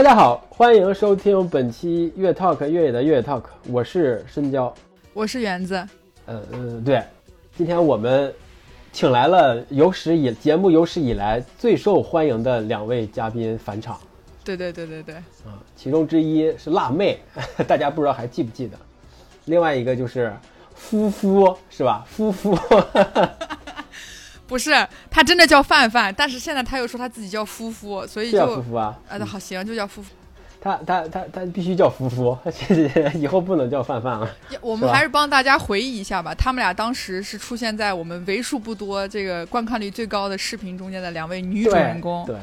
大家好，欢迎收听本期越 Talk 越野的越野 Talk，我是深交，我是园子。呃呃，对，今天我们请来了有史以节目有史以来最受欢迎的两位嘉宾返场。对对对对对，啊，其中之一是辣妹，大家不知道还记不记得？另外一个就是夫夫，是吧？夫夫。不是，他真的叫范范，但是现在他又说他自己叫夫夫，所以就叫夫夫啊。啊，好行，就叫夫夫。他他他他必须叫夫夫，以后不能叫范范了。我们还是帮大家回忆一下吧，他们俩当时是出现在我们为数不多这个观看率最高的视频中间的两位女主人公。对。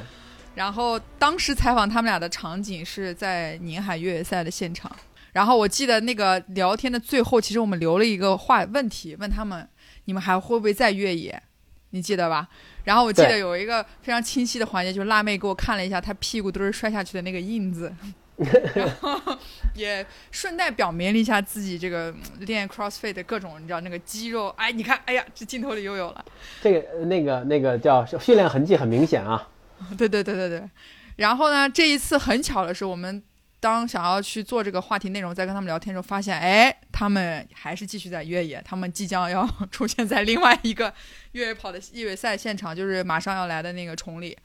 然后当时采访他们俩的场景是在宁海越野赛的现场。然后我记得那个聊天的最后，其实我们留了一个话问题，问他们：你们还会不会再越野？你记得吧？然后我记得有一个非常清晰的环节，就是辣妹给我看了一下她屁股墩儿摔下去的那个印子，然后也顺带表明了一下自己这个练 CrossFit 的各种，你知道那个肌肉，哎，你看，哎呀，这镜头里又有了。这个那个那个叫训练痕迹很明显啊。对对对对对。然后呢，这一次很巧的是我们。当想要去做这个话题内容，在跟他们聊天的时候，发现，哎，他们还是继续在越野，他们即将要出现在另外一个越野跑的越野赛现场，就是马上要来的那个崇礼，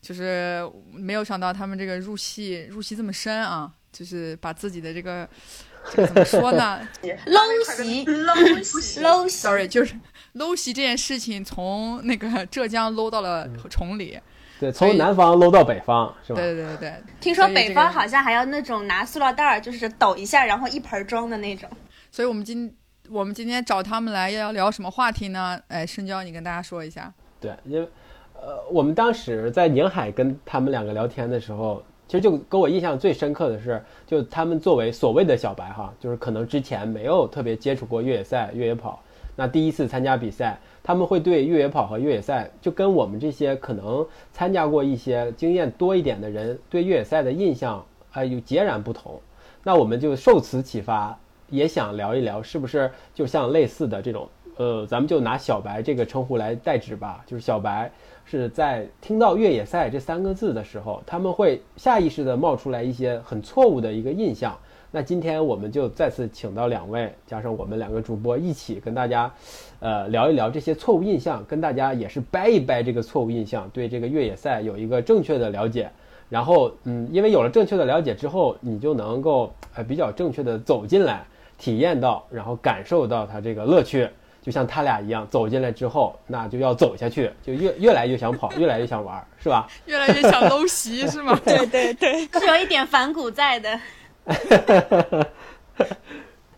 就是没有想到他们这个入戏入戏这么深啊，就是把自己的这个 怎么说呢搂袭搂袭搂袭，sorry，就是搂席这件事情从那个浙江搂到了崇礼。对，从南方搂到北方是吧？对对对对。听说北方好像还要那种拿塑料袋儿，就是抖一下，然后一盆装的那种。所以我们今我们今天找他们来要聊什么话题呢？哎，深交，你跟大家说一下。对，因为呃，我们当时在宁海跟他们两个聊天的时候，其实就给我印象最深刻的是，就他们作为所谓的小白哈，就是可能之前没有特别接触过越野赛、越野跑，那第一次参加比赛。他们会对越野跑和越野赛，就跟我们这些可能参加过一些经验多一点的人对越野赛的印象啊有截然不同。那我们就受此启发，也想聊一聊，是不是就像类似的这种，呃，咱们就拿小白这个称呼来代指吧。就是小白是在听到越野赛这三个字的时候，他们会下意识的冒出来一些很错误的一个印象。那今天我们就再次请到两位，加上我们两个主播一起跟大家，呃，聊一聊这些错误印象，跟大家也是掰一掰这个错误印象，对这个越野赛有一个正确的了解。然后，嗯，因为有了正确的了解之后，你就能够呃比较正确的走进来，体验到，然后感受到它这个乐趣。就像他俩一样，走进来之后，那就要走下去，就越越来越想跑，越来越想玩，是吧？越来越想搂席，是吗？对对对，是有一点反骨在的。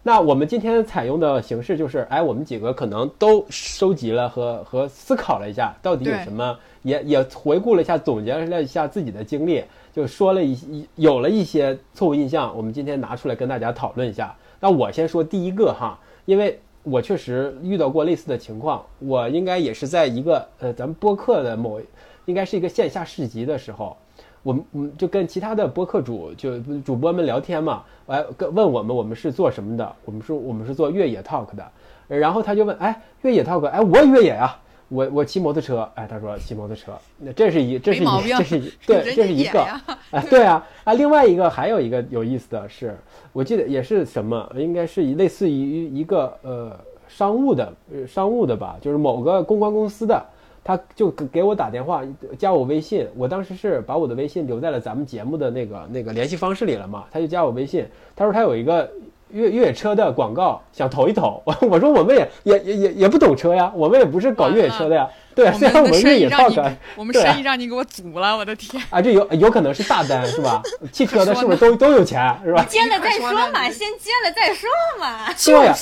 那我们今天采用的形式就是，哎，我们几个可能都收集了和和思考了一下，到底有什么，也也回顾了一下，总结了一下自己的经历，就说了一有了一些错误印象，我们今天拿出来跟大家讨论一下。那我先说第一个哈，因为我确实遇到过类似的情况，我应该也是在一个呃咱们播客的某，应该是一个线下市集的时候。我们嗯就跟其他的播客主就主播们聊天嘛，哎跟问我们我们是做什么的，我们说我们是做越野 talk 的，然后他就问，哎，越野 talk，哎，我越野啊，我我骑摩托车，哎，他说骑摩托车，那这是一这是一这是一对这是一个，哎，对啊啊，另外一个还有一个有意思的是，我记得也是什么，应该是类似于一个呃商务的商务的吧，就是某个公关公司的。他就给我打电话，加我微信。我当时是把我的微信留在了咱们节目的那个那个联系方式里了嘛。他就加我微信，他说他有一个越越野车的广告，想投一投。我我说我们也也也也也不懂车呀，我们也不是搞越野车的呀。对，虽然我们越野套车，我们生意让你给我阻了，我的天！啊，这有有可能是大单是吧？汽车的是不是都都有钱是吧？接了再说嘛，先接了再说嘛。对呀，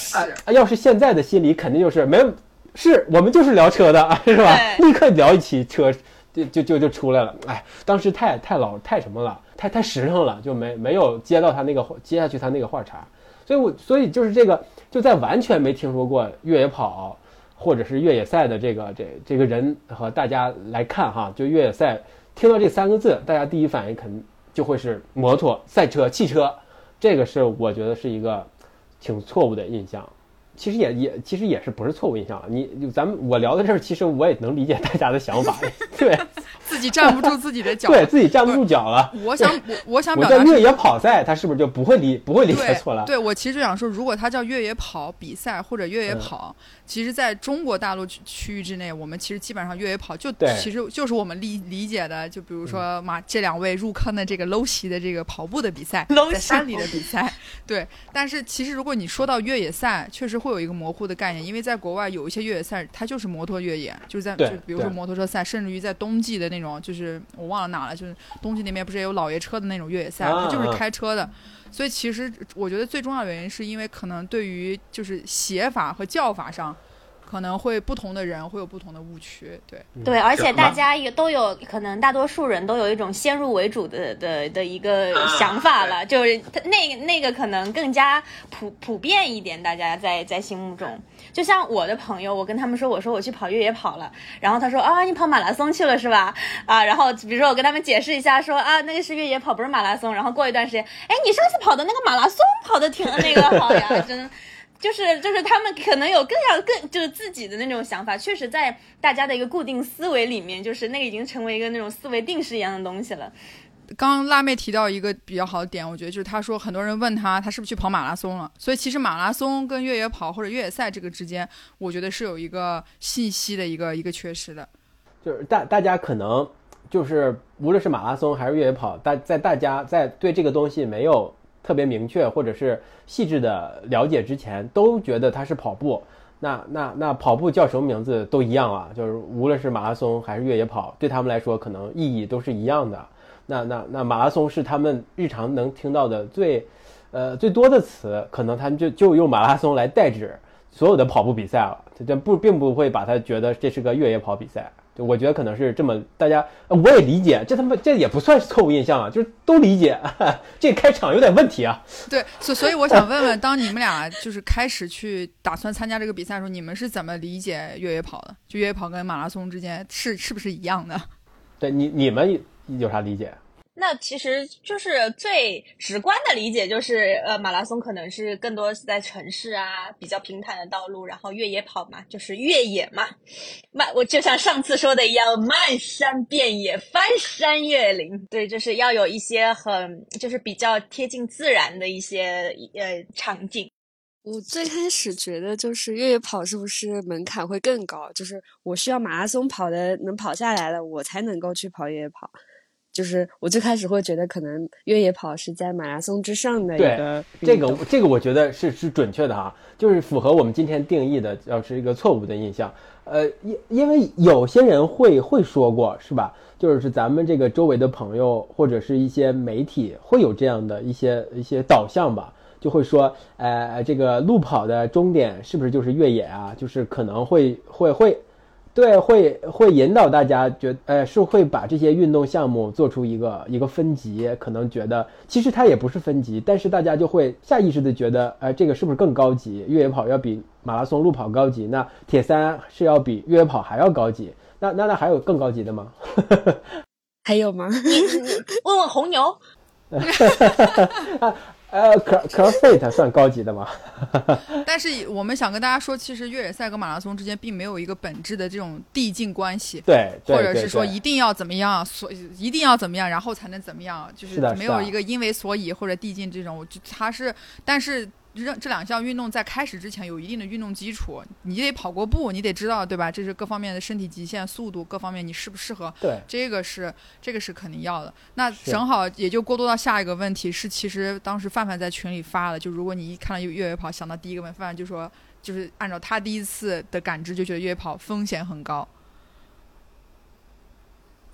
要是现在的心理肯定就是没有。是我们就是聊车的，是吧？立刻聊一起车，就就就就出来了。哎，当时太太老太什么了，太太实诚了，就没没有接到他那个接下去他那个话茬。所以，我所以就是这个，就在完全没听说过越野跑或者是越野赛的这个这这个人和大家来看哈，就越野赛听到这三个字，大家第一反应肯定就会是摩托、赛车、汽车。这个是我觉得是一个挺错误的印象。其实也也其实也是不是错误印象了。你咱们我聊到这儿，其实我也能理解大家的想法。对，自己站不住自己的脚，对自己站不住脚了。我想，我我想我表达越野跑赛，他是不是就不会理不会理解错了？对我其实就想说，如果他叫越野跑比赛或者越野嗯跑，其实在中国大陆区区域之内，我们其实基本上越野跑就其实就是我们理理解的，就比如说马这两位入坑的这个 low 席的这个跑步的比赛在席山里的比赛，对。但是其实如果你说到越野赛，确实会有一个模糊的概念，因为在国外有一些越野赛，它就是摩托越野，就是在就比如说摩托车赛，甚至于在冬季的那种，就是我忘了哪了，就是冬季那边不是也有老爷车的那种越野赛，啊它就是啊开车的。所以其实我觉得最重要的原因是因为可能对于就是写法和叫法上，可能会不同的人会有不同的误区。对，对，而且大家也都有可能，大多数人都有一种先入为主的的的一个想法了，就是他那那个可能更加普普遍一点，大家在在心目中。就像我的朋友，我跟他们说，我说我去跑越野跑了，然后他说啊，你跑马拉松去了是吧？啊，然后比如说我跟他们解释一下说啊，那个是越野跑，不是马拉松。然后过一段时间，哎，你上次跑的那个马拉松跑的挺那个好呀，真。就是就是他们可能有更要更就是自己的那种想法，确实在大家的一个固定思维里面，就是那个已经成为一个那种思维定式一样的东西了。刚辣妹提到一个比较好的点，我觉得就是她说很多人问她，她是不是去跑马拉松了？所以其实马拉松跟越野跑或者越野赛这个之间，我觉得是有一个信息的一个一个缺失的。就是大大家可能就是无论是马拉松还是越野跑，大在大家在对这个东西没有特别明确或者是细致的了解之前，都觉得它是跑步。那那那跑步叫什么名字都一样啊，就是无论是马拉松还是越野跑，对他们来说可能意义都是一样的。那那那马拉松是他们日常能听到的最，呃最多的词，可能他们就就用马拉松来代指所有的跑步比赛了，这不并不会把它觉得这是个越野跑比赛。就我觉得可能是这么，大家呃我也理解，这他妈这也不算是错误印象啊，就是都理解，这开场有点问题啊。对，所所以我想问问，当你们俩就是开始去打算参加这个比赛的时候，你们是怎么理解越野跑的？就越野跑跟马拉松之间是是不是一样的？对你你们有啥理解？那其实就是最直观的理解，就是呃，马拉松可能是更多是在城市啊比较平坦的道路，然后越野跑嘛，就是越野嘛，漫我就像上次说的一样，漫山遍野，翻山越岭，对，就是要有一些很就是比较贴近自然的一些呃场景。我最开始觉得就是越野跑是不是门槛会更高？就是我需要马拉松跑的能跑下来了，我才能够去跑越野跑。就是我最开始会觉得可能越野跑是在马拉松之上的一对个这个这个我觉得是是准确的哈，就是符合我们今天定义的，要是一个错误的印象。呃，因因为有些人会会说过是吧？就是咱们这个周围的朋友或者是一些媒体会有这样的一些一些导向吧，就会说，呃，这个路跑的终点是不是就是越野啊？就是可能会会会。对，会会引导大家觉，呃，是会把这些运动项目做出一个一个分级，可能觉得其实它也不是分级，但是大家就会下意识的觉得，呃，这个是不是更高级？越野跑要比马拉松、路跑高级，那铁三是要比越野跑还要高级，那那那还有更高级的吗？还有吗？问问红牛，呃，cross crossfit 算高级的吗？但是我们想跟大家说，其实越野赛跟马拉松之间并没有一个本质的这种递进关系。对，对或者是说一定要怎么样，所一定要怎么样，然后才能怎么样，就是没有一个因为所以或者递进这种，我就它是，但是这这两项运动在开始之前有一定的运动基础，你得跑过步，你得知道对吧？这是各方面的身体极限、速度各方面你适不适合，对这个是这个是肯定要的。那正好也就过渡到下一个问题，是其实当时范范在群里发了，就如果你一看到越野跑，想到第一个问范范就说，就是按照他第一次的感知，就觉得越野跑风险很高。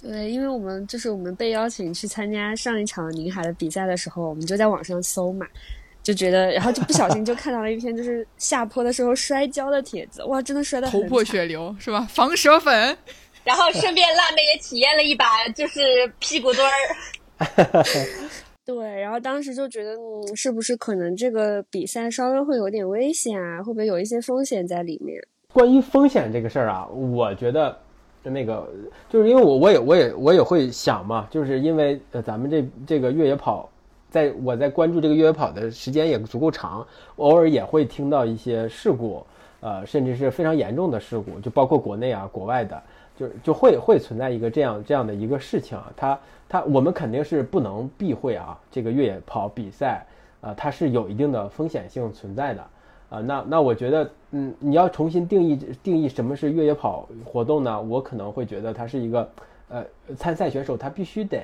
对，因为我们就是我们被邀请去参加上一场宁海的比赛的时候，我们就在网上搜嘛，就觉得，然后就不小心就看到了一篇就是下坡的时候摔跤的帖子，哇，真的摔得头破血流是吧？防蛇粉。然后顺便辣妹也体验了一把，就是屁股墩儿。对，然后当时就觉得，嗯，是不是可能这个比赛稍微会有点危险啊？会不会有一些风险在里面？关于风险这个事儿啊，我觉得那个就是因为我我也我也我也会想嘛，就是因为呃咱们这这个越野跑，在我在关注这个越野跑的时间也足够长，偶尔也会听到一些事故，呃，甚至是非常严重的事故，就包括国内啊国外的。就就会会存在一个这样这样的一个事情啊，它它我们肯定是不能避讳啊，这个越野跑比赛啊，它是有一定的风险性存在的啊。那那我觉得，嗯，你要重新定义定义什么是越野跑活动呢？我可能会觉得它是一个，呃，参赛选手他必须得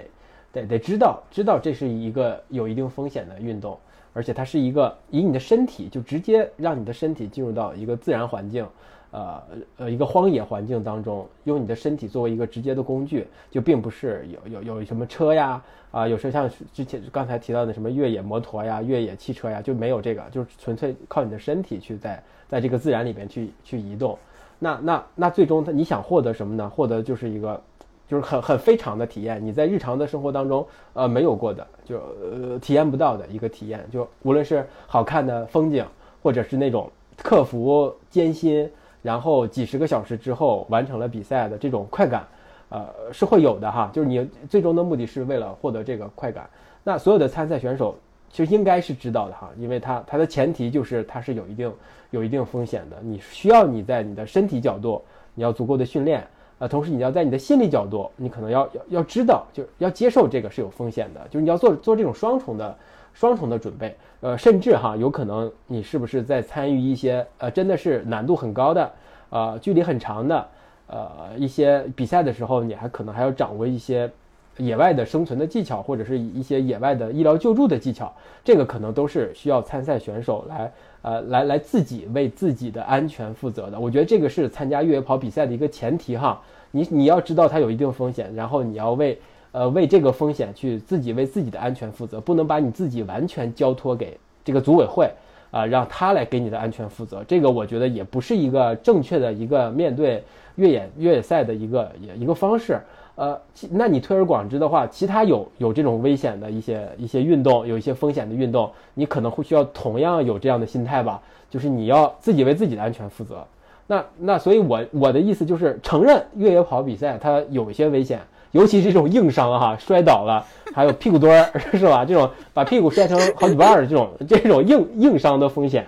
得得知道知道这是一个有一定风险的运动，而且它是一个以你的身体就直接让你的身体进入到一个自然环境。呃呃，一个荒野环境当中，用你的身体作为一个直接的工具，就并不是有有有什么车呀啊，有时候像之前刚才提到的什么越野摩托呀、越野汽车呀，就没有这个，就是纯粹靠你的身体去在在这个自然里边去去移动。那那那最终，你想获得什么呢？获得就是一个就是很很非常的体验，你在日常的生活当中呃没有过的，就呃体验不到的一个体验。就无论是好看的风景，或者是那种克服艰辛。然后几十个小时之后完成了比赛的这种快感，呃，是会有的哈。就是你最终的目的是为了获得这个快感。那所有的参赛选手其实应该是知道的哈，因为他他的前提就是他是有一定有一定风险的。你需要你在你的身体角度你要足够的训练，同时你要在你的心理角度，你可能要要要知道，就是要接受这个是有风险的，就是你要做做这种双重的。双重的准备，呃，甚至哈，有可能你是不是在参与一些呃，真的是难度很高的，呃，距离很长的，呃，一些比赛的时候，你还可能还要掌握一些野外的生存的技巧，或者是一些野外的医疗救助的技巧，这个可能都是需要参赛选手来，呃，来来自己为自己的安全负责的。我觉得这个是参加越野跑比赛的一个前提哈，你你要知道它有一定风险，然后你要为。呃，为这个风险去自己为自己的安全负责，不能把你自己完全交托给这个组委会啊，让他来给你的安全负责。这个我觉得也不是一个正确的一个面对越野越野赛的一个一个方式。呃，那你推而广之的话，其他有有这种危险的一些一些运动，有一些风险的运动，你可能会需要同样有这样的心态吧，就是你要自己为自己的安全负责。那那所以，我我的意思就是承认越野跑比赛它有一些危险。尤其是这种硬伤哈，摔倒了，还有屁股墩儿 是吧？这种把屁股摔成好几瓣的这种这种硬硬伤的风险，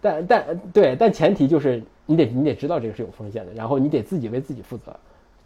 但但对，但前提就是你得你得知道这个是有风险的，然后你得自己为自己负责。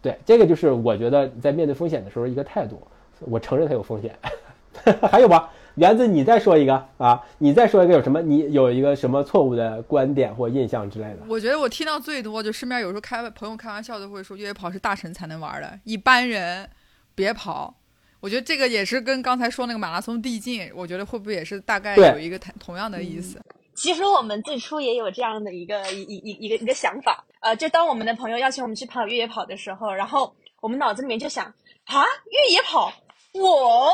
对，这个就是我觉得在面对风险的时候一个态度。我承认它有风险，还有吧？园子，你再说一个啊！你再说一个有什么？你有一个什么错误的观点或印象之类的？我觉得我听到最多就身边有时候开朋友开玩笑都会说越野跑是大神才能玩的，一般人别跑。我觉得这个也是跟刚才说那个马拉松递进，我觉得会不会也是大概有一个同样的意思？其实我们最初也有这样的一个一一一个一个想法，呃，就当我们的朋友邀请我们去跑越野跑的时候，然后我们脑子里面就想啊，越野跑。我，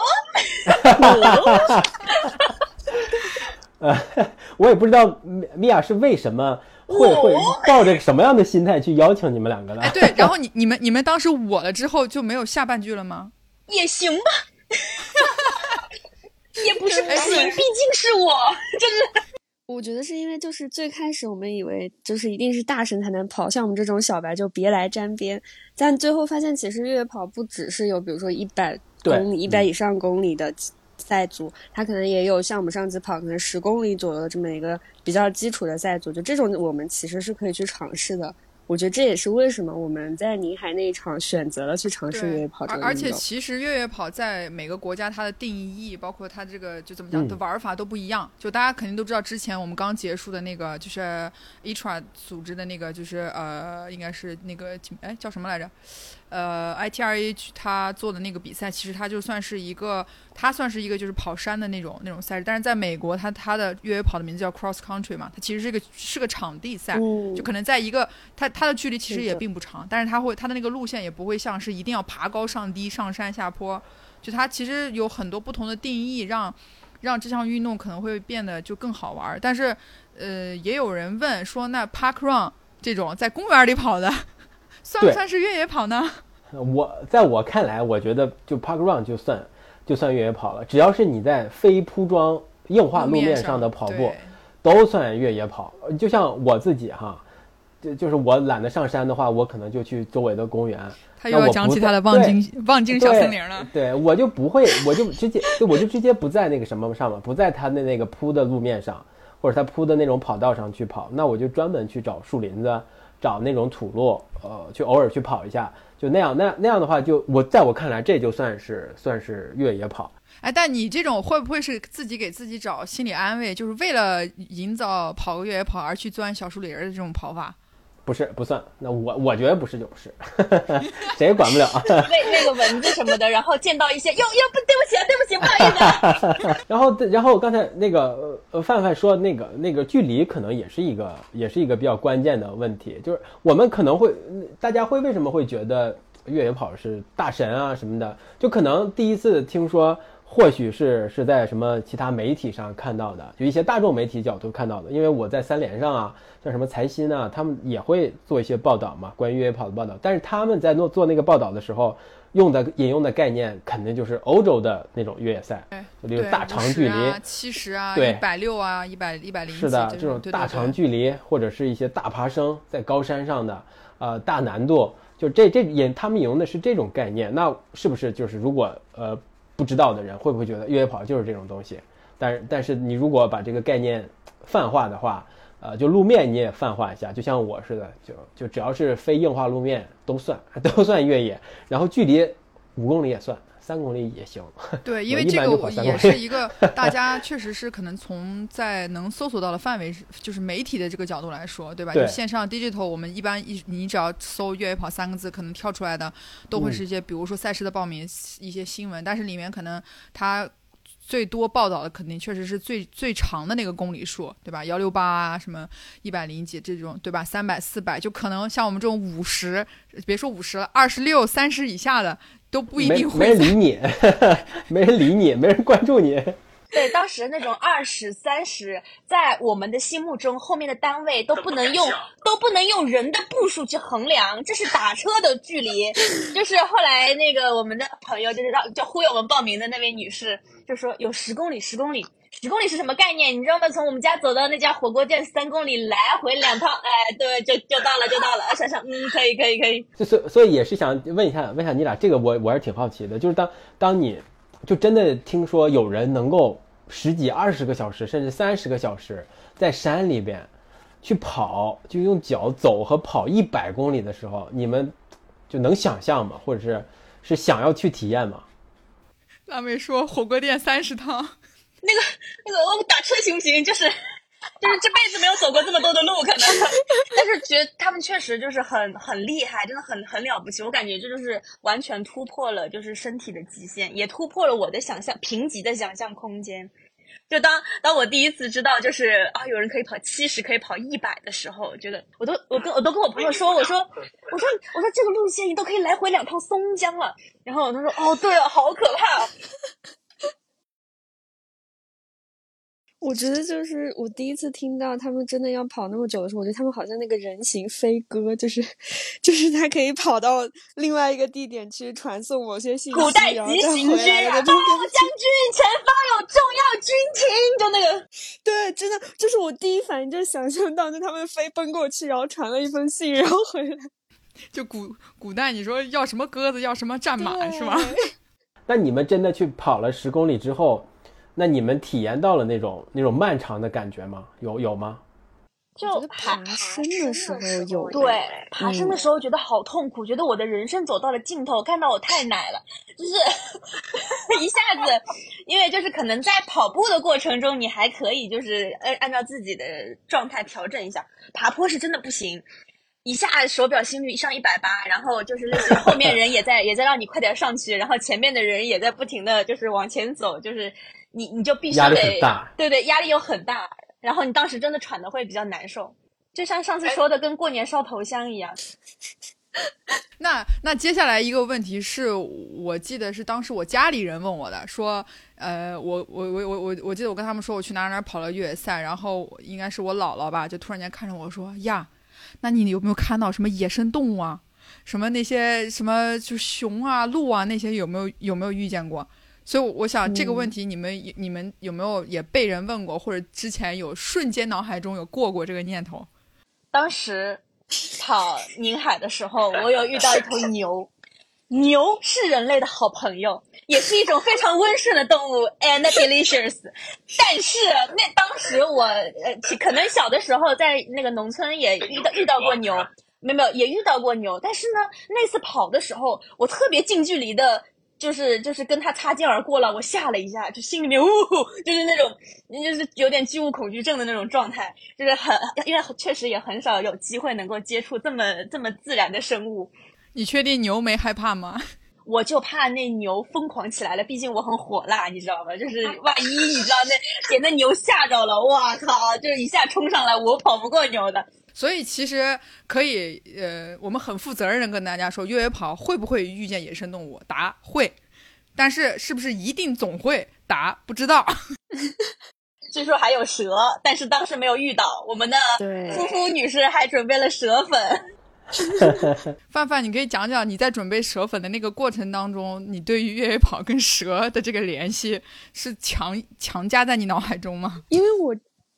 呃，我也不知道米米娅是为什么会会抱着什么样的心态去邀请你们两个的。哎，对，然后你你们你们当时我了之后就没有下半句了吗？也行吧，也不是不行，毕竟是我，真的。我觉得是因为就是最开始我们以为就是一定是大神才能跑，像我们这种小白就别来沾边。但最后发现，其实越野跑不只是有比如说一百。公里一百以上公里的赛组，它可能也有像我们上次跑可能十公里左右的这么一个比较基础的赛组，就这种我们其实是可以去尝试的。我觉得这也是为什么我们在宁海那一场选择了去尝试越野跑这个而且其实越野跑在每个国家它的定义，包括它这个就怎么讲的玩法都不一样。就大家肯定都知道，之前我们刚结束的那个就是 ITRA 组织的那个，就是呃，应该是那个哎叫什么来着？呃，ITRA 他做的那个比赛，其实它就算是一个，它算是一个就是跑山的那种那种赛事。但是在美国，它它的越野跑的名字叫 Cross Country 嘛，它其实是个是个场地赛，就可能在一个它它的距离其实也并不长，但是它会它的那个路线也不会像是一定要爬高上低、上山下坡，就它其实有很多不同的定义，让让这项运动可能会变得就更好玩。但是呃，也有人问说，那 Park Run 这种在公园里跑的。算不算是越野跑呢？我在我看来，我觉得就 park run 就算就算越野跑了。只要是你在非铺装硬化路面上的跑步，都算越野跑。就像我自己哈，就就是我懒得上山的话，我可能就去周围的公园。他又要讲起他的望京望京小森林了。对，我就不会，我就直接我就直接不在那个什么上了，不在他的那个铺的路面上，或者他铺的那种跑道上去跑。那我就专门去找树林子。找那种土路，呃，去偶尔去跑一下，就那样那那样的话，就我在我看来，这就算是算是越野跑。哎，但你这种会不会是自己给自己找心理安慰，就是为了营造跑个越野跑而去钻小树林儿的这种跑法？不是不算，那我我觉得不是就不是，谁也管不了。那那个蚊子什么的，然后见到一些，哟哟不对不起啊，对不起，不好意思。然后然后刚才那个呃范范说那个那个距离可能也是一个也是一个比较关键的问题，就是我们可能会大家会为什么会觉得越野跑是大神啊什么的，就可能第一次听说。或许是是在什么其他媒体上看到的，就一些大众媒体角度看到的。因为我在三联上啊，像什么财新啊，他们也会做一些报道嘛，关于越野跑的报道。但是他们在做做那个报道的时候，用的引用的概念肯定就是欧洲的那种越野赛，就例如大长距离，七十啊，对，一百六啊，一百一百零是的，这种大长距离或者是一些大爬升在高山上的，呃，大难度，就这这引他们引用的是这种概念。那是不是就是如果呃？不知道的人会不会觉得越野跑就是这种东西？但是但是你如果把这个概念泛化的话，呃，就路面你也泛化一下，就像我似的，就就只要是非硬化路面都算 都算越野，然后距离五公里也算。三公里也行，对，因为这个也是一个 大家确实是可能从在能搜索到的范围，就是媒体的这个角度来说，对吧？就线上 digital，我们一般一你只要搜“越野跑”三个字，可能跳出来的都会是一些，比如说赛事的报名一些新闻，但是里面可能它最多报道的肯定确实是最最长的那个公里数，对吧？幺六八啊，什么一百零几这种，对吧？三百、四百，就可能像我们这种五十，别说五十了，二十六、三十以下的。都不一定会没人理你，没人理你，没人关注你。对，当时那种二十三十，在我们的心目中，后面的单位都不能用，都不能用人的步数去衡量，这是打车的距离。就是后来那个我们的朋友，就是让就忽悠我们报名的那位女士，就说有十公里，十公里。十公里是什么概念？你知道吗？从我们家走到那家火锅店三公里，来回两趟，哎，对，就就到了，就到了。想想，嗯，可以，可以，可以。就所所以也是想问一下，问一下你俩，这个我我是挺好奇的。就是当当你就真的听说有人能够十几、二十个小时，甚至三十个小时在山里边去跑，就用脚走和跑一百公里的时候，你们就能想象吗？或者是是想要去体验吗？辣妹说火锅店三十趟。那个那个，我打车行不行？就是就是这辈子没有走过这么多的路，可能，但是觉得他们确实就是很很厉害，真的很很了不起。我感觉这就是完全突破了就是身体的极限，也突破了我的想象贫瘠的想象空间。就当当我第一次知道就是啊有人可以跑七十，可以跑一百的时候，我觉得我都我跟我都跟我朋友说，我说我说我说这个路线你都可以来回两趟松江了。然后他说哦对啊，好可怕。我觉得就是我第一次听到他们真的要跑那么久的时候，我觉得他们好像那个人形飞鸽，就是 就是他可以跑到另外一个地点去传送某些信息，古代急行军，啊，将军前方有重要军情，就那个，对，真的就是我第一反应就是想象到就他们飞奔过去，然后传了一封信，然后回来，就古古代你说要什么鸽子，要什么战马是吗？那你们真的去跑了十公里之后？那你们体验到了那种那种漫长的感觉吗？有有吗？就爬升的时候有，对，爬升的时候觉得好痛苦，觉得我的人生走到了尽头，看到我太奶了，就是 一下子，因为就是可能在跑步的过程中，你还可以就是按按照自己的状态调整一下，爬坡是真的不行，一下手表心率上一百八，然后就是 后面人也在也在让你快点上去，然后前面的人也在不停的就是往前走，就是。你你就必须得，对对，压力又很大，然后你当时真的喘的会比较难受，就像上次说的，跟过年烧头香一样。那那接下来一个问题是我记得是当时我家里人问我的，说，呃，我我我我我我记得我跟他们说我去哪哪跑了越野赛，然后应该是我姥姥吧，就突然间看着我说呀，那你有没有看到什么野生动物啊？什么那些什么就熊啊、鹿啊那些有没有有没有遇见过？所以我想这个问题，你们你们有没有也被人问过，或者之前有瞬间脑海中有过过这个念头？当时跑宁海的时候，我有遇到一头牛，牛是人类的好朋友，也是一种非常温顺的动物，and delicious。但是那当时我呃，可能小的时候在那个农村也遇到遇到过牛。没有没有也遇到过牛，但是呢，那次跑的时候，我特别近距离的，就是就是跟他擦肩而过了，我吓了一下，就心里面呜，就是那种就是有点巨物恐惧症的那种状态，就是很因为确实也很少有机会能够接触这么这么自然的生物。你确定牛没害怕吗？我就怕那牛疯狂起来了，毕竟我很火辣，你知道吗？就是万一你知道那给那牛吓着了，哇靠！就是一下冲上来，我跑不过牛的。所以其实可以，呃，我们很负责任的跟大家说，越野跑会不会遇见野生动物？答会，但是是不是一定总会？答不知道。据说还有蛇，但是当时没有遇到。我们的夫妇女士还准备了蛇粉。范范，你可以讲讲你在准备蛇粉的那个过程当中，你对于越野跑跟蛇的这个联系是强强加在你脑海中吗？因为我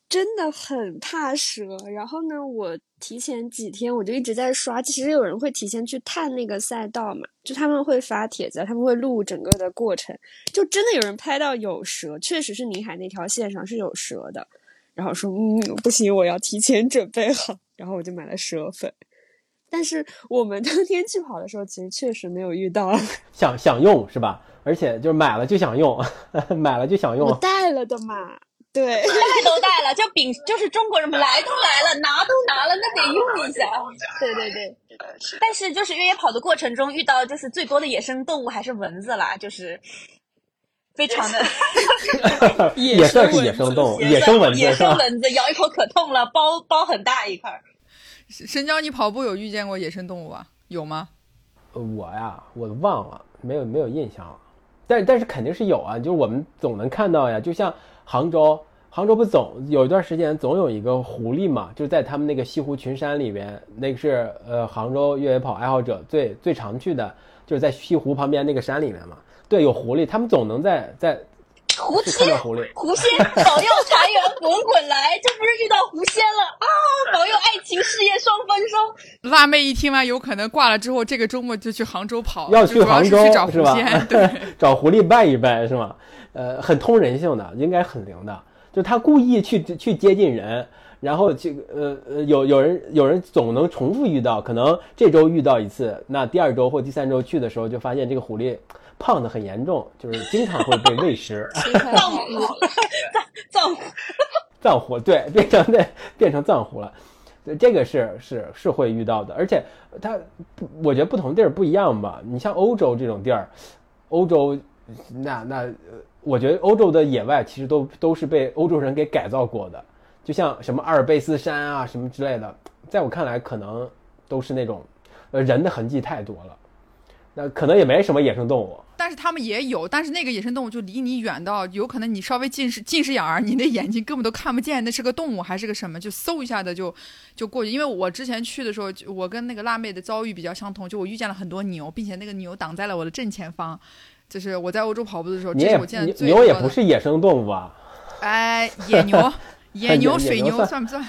真的很怕蛇，然后呢，我提前几天我就一直在刷，其实有人会提前去探那个赛道嘛，就他们会发帖子，他们会录整个的过程，就真的有人拍到有蛇，确实是宁海那条线上是有蛇的，然后说嗯不行，我要提前准备好，然后我就买了蛇粉。但是我们当天去跑的时候，其实确实没有遇到。想想用是吧？而且就是买了就想用，买了就想用。我带了的嘛，对，带都带了，就饼就是中国人们来都来了，拿都拿了，那得用一下。对对对。但是就是越野跑的过程中遇到就是最多的野生动物还是蚊子啦，就是非常的。也算是野生动物，野生蚊子。野生蚊子咬一口可痛了，包包很大一块。深交，你跑步有遇见过野生动物啊？有吗？我呀，我忘了，没有没有印象了。但但是肯定是有啊，就是我们总能看到呀。就像杭州，杭州不总有一段时间总有一个狐狸嘛，就是在他们那个西湖群山里边，那个是呃杭州越野跑爱好者最最常去的，就是在西湖旁边那个山里面嘛。对，有狐狸，他们总能在在。狐仙，狐仙保佑财源 滚滚来，这不是遇到狐仙了啊！保佑爱情事业双丰收。辣妹一听完，有可能挂了之后，这个周末就去杭州跑，要去杭州是吧？对，找狐狸拜一拜是吗？呃，很通人性的，应该很灵的。就他故意去去接近人，然后这个呃呃，有有人有人总能重复遇到，可能这周遇到一次，那第二周或第三周去的时候，就发现这个狐狸。胖的很严重，就是经常会被喂食。藏狐，藏藏狐，藏狐，对，变成那变成藏狐了。这个是是是会遇到的，而且它，我觉得不同地儿不一样吧。你像欧洲这种地儿，欧洲那那，我觉得欧洲的野外其实都都是被欧洲人给改造过的，就像什么阿尔卑斯山啊什么之类的，在我看来可能都是那种，呃，人的痕迹太多了。那可能也没什么野生动物，但是他们也有，但是那个野生动物就离你远到，有可能你稍微近视近视眼儿，你的眼睛根本都看不见，那是个动物还是个什么，就嗖一下的就就过去。因为我之前去的时候，我跟那个辣妹的遭遇比较相同，就我遇见了很多牛，并且那个牛挡在了我的正前方，就是我在欧洲跑步的时候，这是我见的最牛也不是野生动物啊，哎，野牛，野牛，水牛算不算？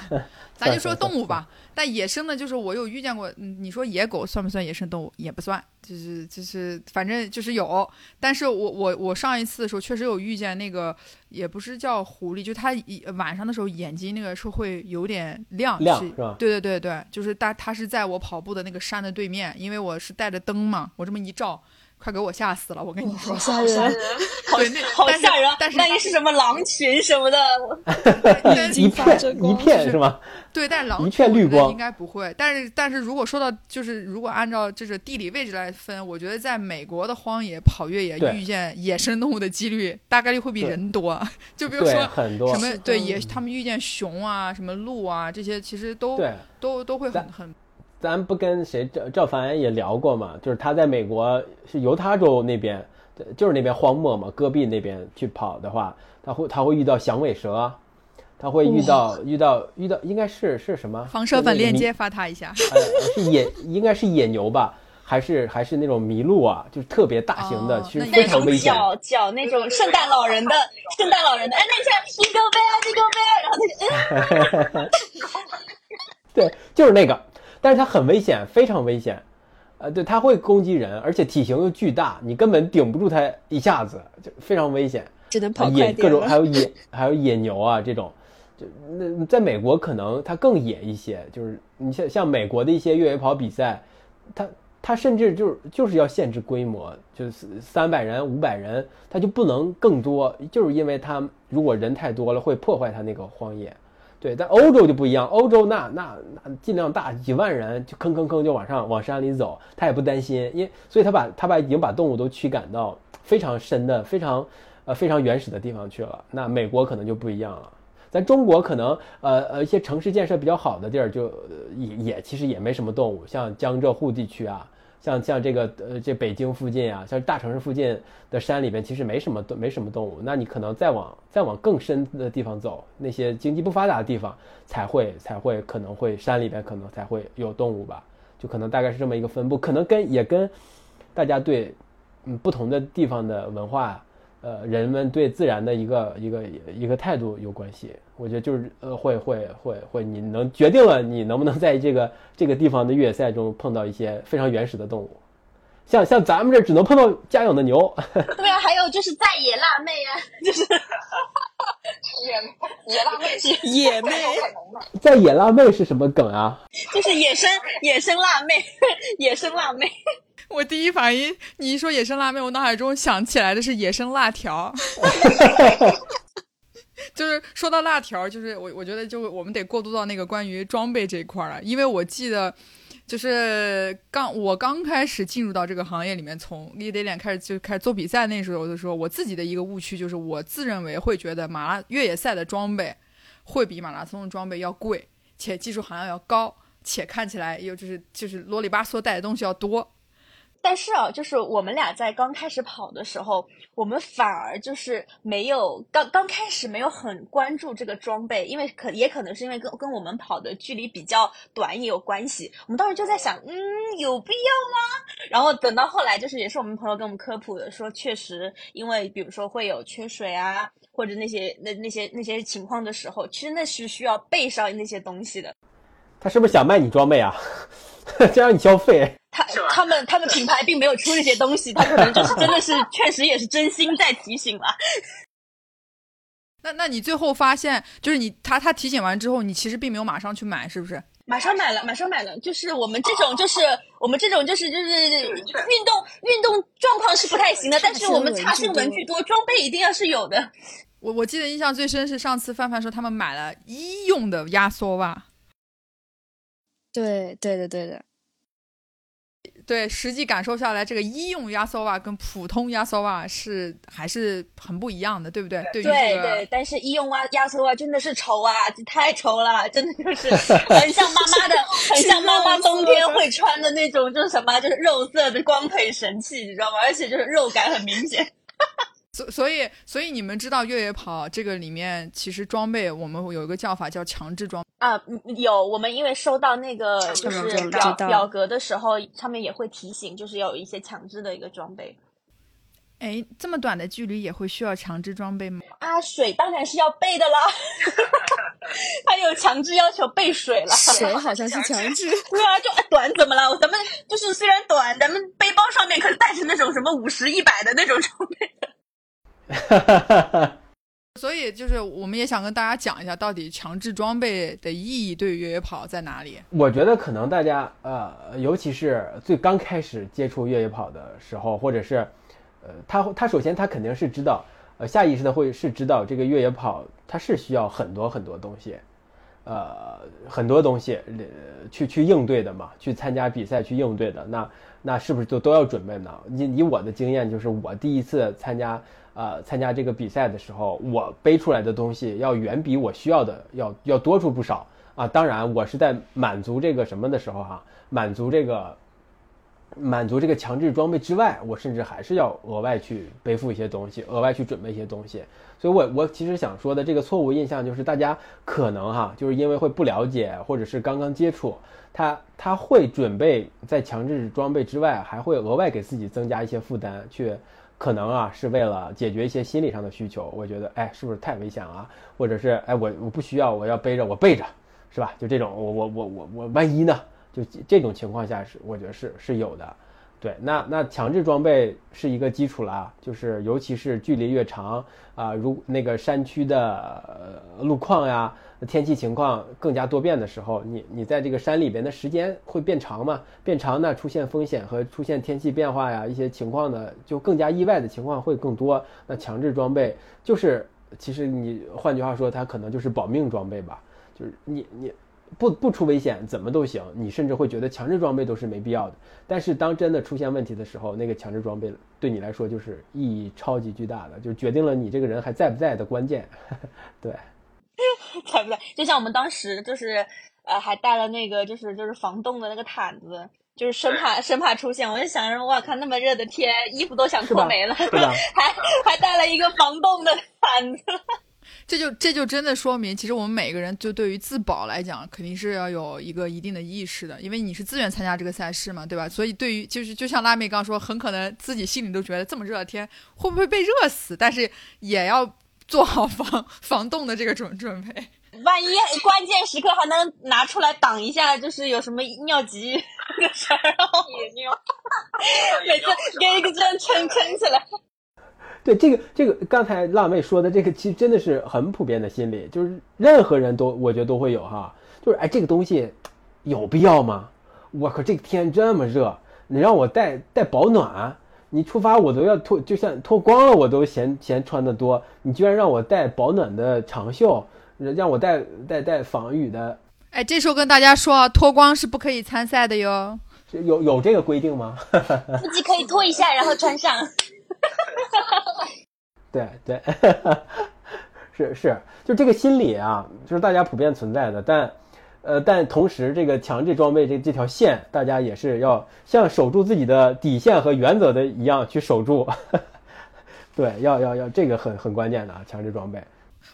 咱就说动物吧。但野生的，就是我有遇见过。你说野狗算不算野生动物？也不算，就是就是，反正就是有。但是我我我上一次的时候确实有遇见那个，也不是叫狐狸，就它晚上的时候眼睛那个是会有点亮，亮是吧？对对对对，就是它它是在我跑步的那个山的对面，因为我是带着灯嘛，我这么一照。快给我吓死了！我跟你说，好吓人，对，那好吓人。但是万一是什么狼群什么的，一片一片是吗？对，但是狼一片绿光应该不会。但是，但是如果说到就是如果按照就是地理位置来分，我觉得在美国的荒野跑越野遇见野生动物的几率大概率会比人多。就比如说什么对野，他们遇见熊啊、什么鹿啊这些，其实都都都会很很。咱不跟谁赵赵凡也聊过嘛？就是他在美国是犹他州那边，就是那边荒漠嘛，戈壁那边去跑的话，他会他会遇到响尾蛇，他会遇到遇到遇到，应该是是什么？防蛇粉链接发他一下。是野，应该是野牛吧？还是还是那种麋鹿啊？就是特别大型的，其实非常危险。脚脚那种圣诞老人的圣诞老人的，哎，那叫 Jingle Bell Jingle Bell，然后他就，对，就是那个。但是它很危险，非常危险，呃，对，它会攻击人，而且体型又巨大，你根本顶不住它一下子，就非常危险。只能跑野各种还有野 还有野牛啊这种，就那在美国可能它更野一些，就是你像像美国的一些越野跑比赛，它它甚至就是就是要限制规模，就是三百人、五百人，它就不能更多，就是因为它如果人太多了会破坏它那个荒野。对，但欧洲就不一样，欧洲那那那尽量大，几万人就吭吭吭就往上往山里走，他也不担心，因为所以他把他把已经把动物都驱赶到非常深的、非常呃非常原始的地方去了。那美国可能就不一样了，在中国可能呃呃一些城市建设比较好的地儿就也也其实也没什么动物，像江浙沪地区啊。像像这个呃，这北京附近啊，像大城市附近的山里边，其实没什么，没什么动物。那你可能再往再往更深的地方走，那些经济不发达的地方，才会才会可能会山里边可能才会有动物吧？就可能大概是这么一个分布，可能跟也跟大家对嗯不同的地方的文化。呃，人们对自然的一个一个一个态度有关系，我觉得就是呃，会会会会，你能决定了你能不能在这个这个地方的越野赛中碰到一些非常原始的动物，像像咱们这只能碰到家养的牛。对啊，还有就是在野辣妹啊，就是野野辣妹，野妹，在野辣妹是什么梗啊？就是野生野生辣妹，野生辣妹。我第一反应，你一说野生辣妹，我脑海中想起来的是野生辣条。就是说到辣条，就是我我觉得就我们得过渡到那个关于装备这一块了，因为我记得，就是刚我刚开始进入到这个行业里面，从立得脸开始就开始做比赛那时候的时候，我自己的一个误区就是，我自认为会觉得马拉越野赛的装备会比马拉松的装备要贵，且技术含量要高，且看起来又就是就是啰里吧嗦带的东西要多。但是啊，就是我们俩在刚开始跑的时候，我们反而就是没有刚刚开始没有很关注这个装备，因为可也可能是因为跟跟我们跑的距离比较短也有关系。我们当时就在想，嗯，有必要吗？然后等到后来，就是也是我们朋友跟我们科普的，说确实，因为比如说会有缺水啊，或者那些那那些那些情况的时候，其实那是需要备上那些东西的。他是不是想卖你装备啊？就让你消费？他他们他们品牌并没有出这些东西，他可能就是真的是确实也是真心在提醒了。那那你最后发现，就是你他他提醒完之后，你其实并没有马上去买，是不是？马上买了，马上买了。就是我们这种，就是我们这种，就是就是运动运动状况是不太行的，但是我们差生文具多，装备一定要是有的。我我记得印象最深是上次范范说他们买了医用的压缩袜。对对的对的。对，实际感受下来，这个医用压缩袜跟普通压缩袜是还是很不一样的，对不对？对对对，但是医用袜压缩袜真的是丑啊，太丑了，真的就是很像妈妈的，很像妈妈冬天会穿的那种，就是什么，就是肉色的光腿神器，你知道吗？而且就是肉感很明显。所所以所以你们知道越野跑这个里面其实装备我们有一个叫法叫强制装啊，有我们因为收到那个就是表表格的时候，上面也会提醒，就是要有一些强制的一个装备。哎，这么短的距离也会需要强制装备吗？啊，水当然是要备的啦，他有强制要求备水了。水好像是强制。对啊，就短怎么了？咱们就是虽然短，咱们背包上面可是带着那种什么五十一百的那种装备的。哈哈哈哈所以就是我们也想跟大家讲一下，到底强制装备的意义对于越野跑在哪里？我觉得可能大家呃，尤其是最刚开始接触越野跑的时候，或者是呃，他他首先他肯定是知道，呃，下意识的会是知道这个越野跑它是需要很多很多东西，呃，很多东西呃去去应对的嘛，去参加比赛去应对的，那那是不是就都要准备呢？以以我的经验，就是我第一次参加。呃，参加这个比赛的时候，我背出来的东西要远比我需要的要要多出不少啊！当然，我是在满足这个什么的时候哈，满足这个满足这个强制装备之外，我甚至还是要额外去背负一些东西，额外去准备一些东西。所以，我我其实想说的这个错误印象就是，大家可能哈，就是因为会不了解，或者是刚刚接触，他他会准备在强制装备之外，还会额外给自己增加一些负担去。可能啊，是为了解决一些心理上的需求。我觉得，哎，是不是太危险了？或者是，哎，我我不需要，我要背着，我背着，是吧？就这种，我我我我我，万一呢？就这种情况下是，我觉得是是有的。对，那那强制装备是一个基础啦，就是尤其是距离越长啊，如那个山区的路况呀、天气情况更加多变的时候，你你在这个山里边的时间会变长嘛？变长呢，出现风险和出现天气变化呀一些情况呢，就更加意外的情况会更多。那强制装备就是，其实你换句话说，它可能就是保命装备吧，就是你你。不不出危险怎么都行，你甚至会觉得强制装备都是没必要的。但是当真的出现问题的时候，那个强制装备对你来说就是意义超级巨大的，就决定了你这个人还在不在的关键。对，在不在？就像我们当时就是呃，还带了那个就是就是防冻的那个毯子，就是生怕生怕出现。我就想着，哇靠，那么热的天，衣服都想脱没了，还还带了一个防冻的毯子。这就这就真的说明，其实我们每个人就对于自保来讲，肯定是要有一个一定的意识的，因为你是自愿参加这个赛事嘛，对吧？所以对于就是就像辣妹刚说，很可能自己心里都觉得这么热的天会不会被热死，但是也要做好防防冻的这个准准备，万一关键时刻还能拿出来挡一下，就是有什么尿急的事儿，然后也尿，每次给一个这样撑撑起来。对这个这个，刚才辣妹说的这个，其实真的是很普遍的心理，就是任何人都我觉得都会有哈，就是哎，这个东西有必要吗？我靠，这个天这么热，你让我带带保暖，你出发我都要脱，就算脱光了我都嫌嫌穿的多，你居然让我带保暖的长袖，让我带带带防雨的。哎，这时候跟大家说啊，脱光是不可以参赛的哟。有有这个规定吗？自己可以脱一下，然后穿上。对 对，是是，就这个心理啊，就是大家普遍存在的。但，呃，但同时，这个强制装备这这条线，大家也是要像守住自己的底线和原则的一样去守住。对，要要要，这个很很关键的啊，强制装备。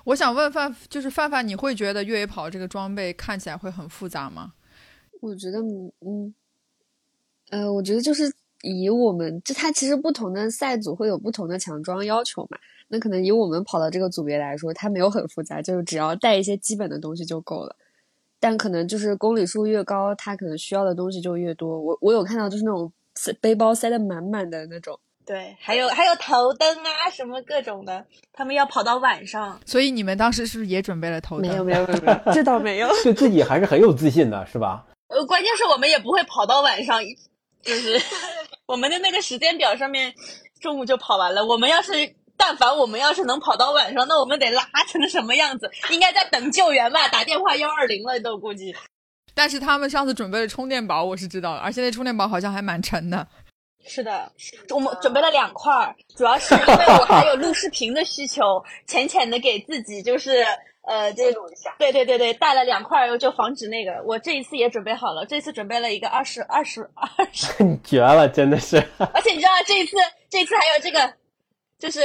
我想问范，就是范范，你会觉得越野跑这个装备看起来会很复杂吗？我觉得，嗯，呃，我觉得就是。以我们就它其实不同的赛组会有不同的强装要求嘛，那可能以我们跑的这个组别来说，它没有很复杂，就是只要带一些基本的东西就够了。但可能就是公里数越高，他可能需要的东西就越多。我我有看到就是那种背包塞得满满的那种，对，还有还有头灯啊什么各种的，他们要跑到晚上，所以你们当时是不是也准备了头灯？没有没有没有，这倒没有，对自己还是很有自信的，是吧？呃，关键是我们也不会跑到晚上。就是 我们的那个时间表上面，中午就跑完了。我们要是但凡我们要是能跑到晚上，那我们得拉成什么样子？应该在等救援吧？打电话幺二零了都估计。但是他们上次准备了充电宝，我是知道的，而且那充电宝好像还蛮沉的。是的，我们准备了两块，主要是因为我还有录视频的需求，浅浅的给自己就是。呃，记录一下。对对对对，带了两块，就防止那个。我这一次也准备好了，这次准备了一个二十二十二十。绝了，真的是。而且你知道，这一次这一次还有这个，就是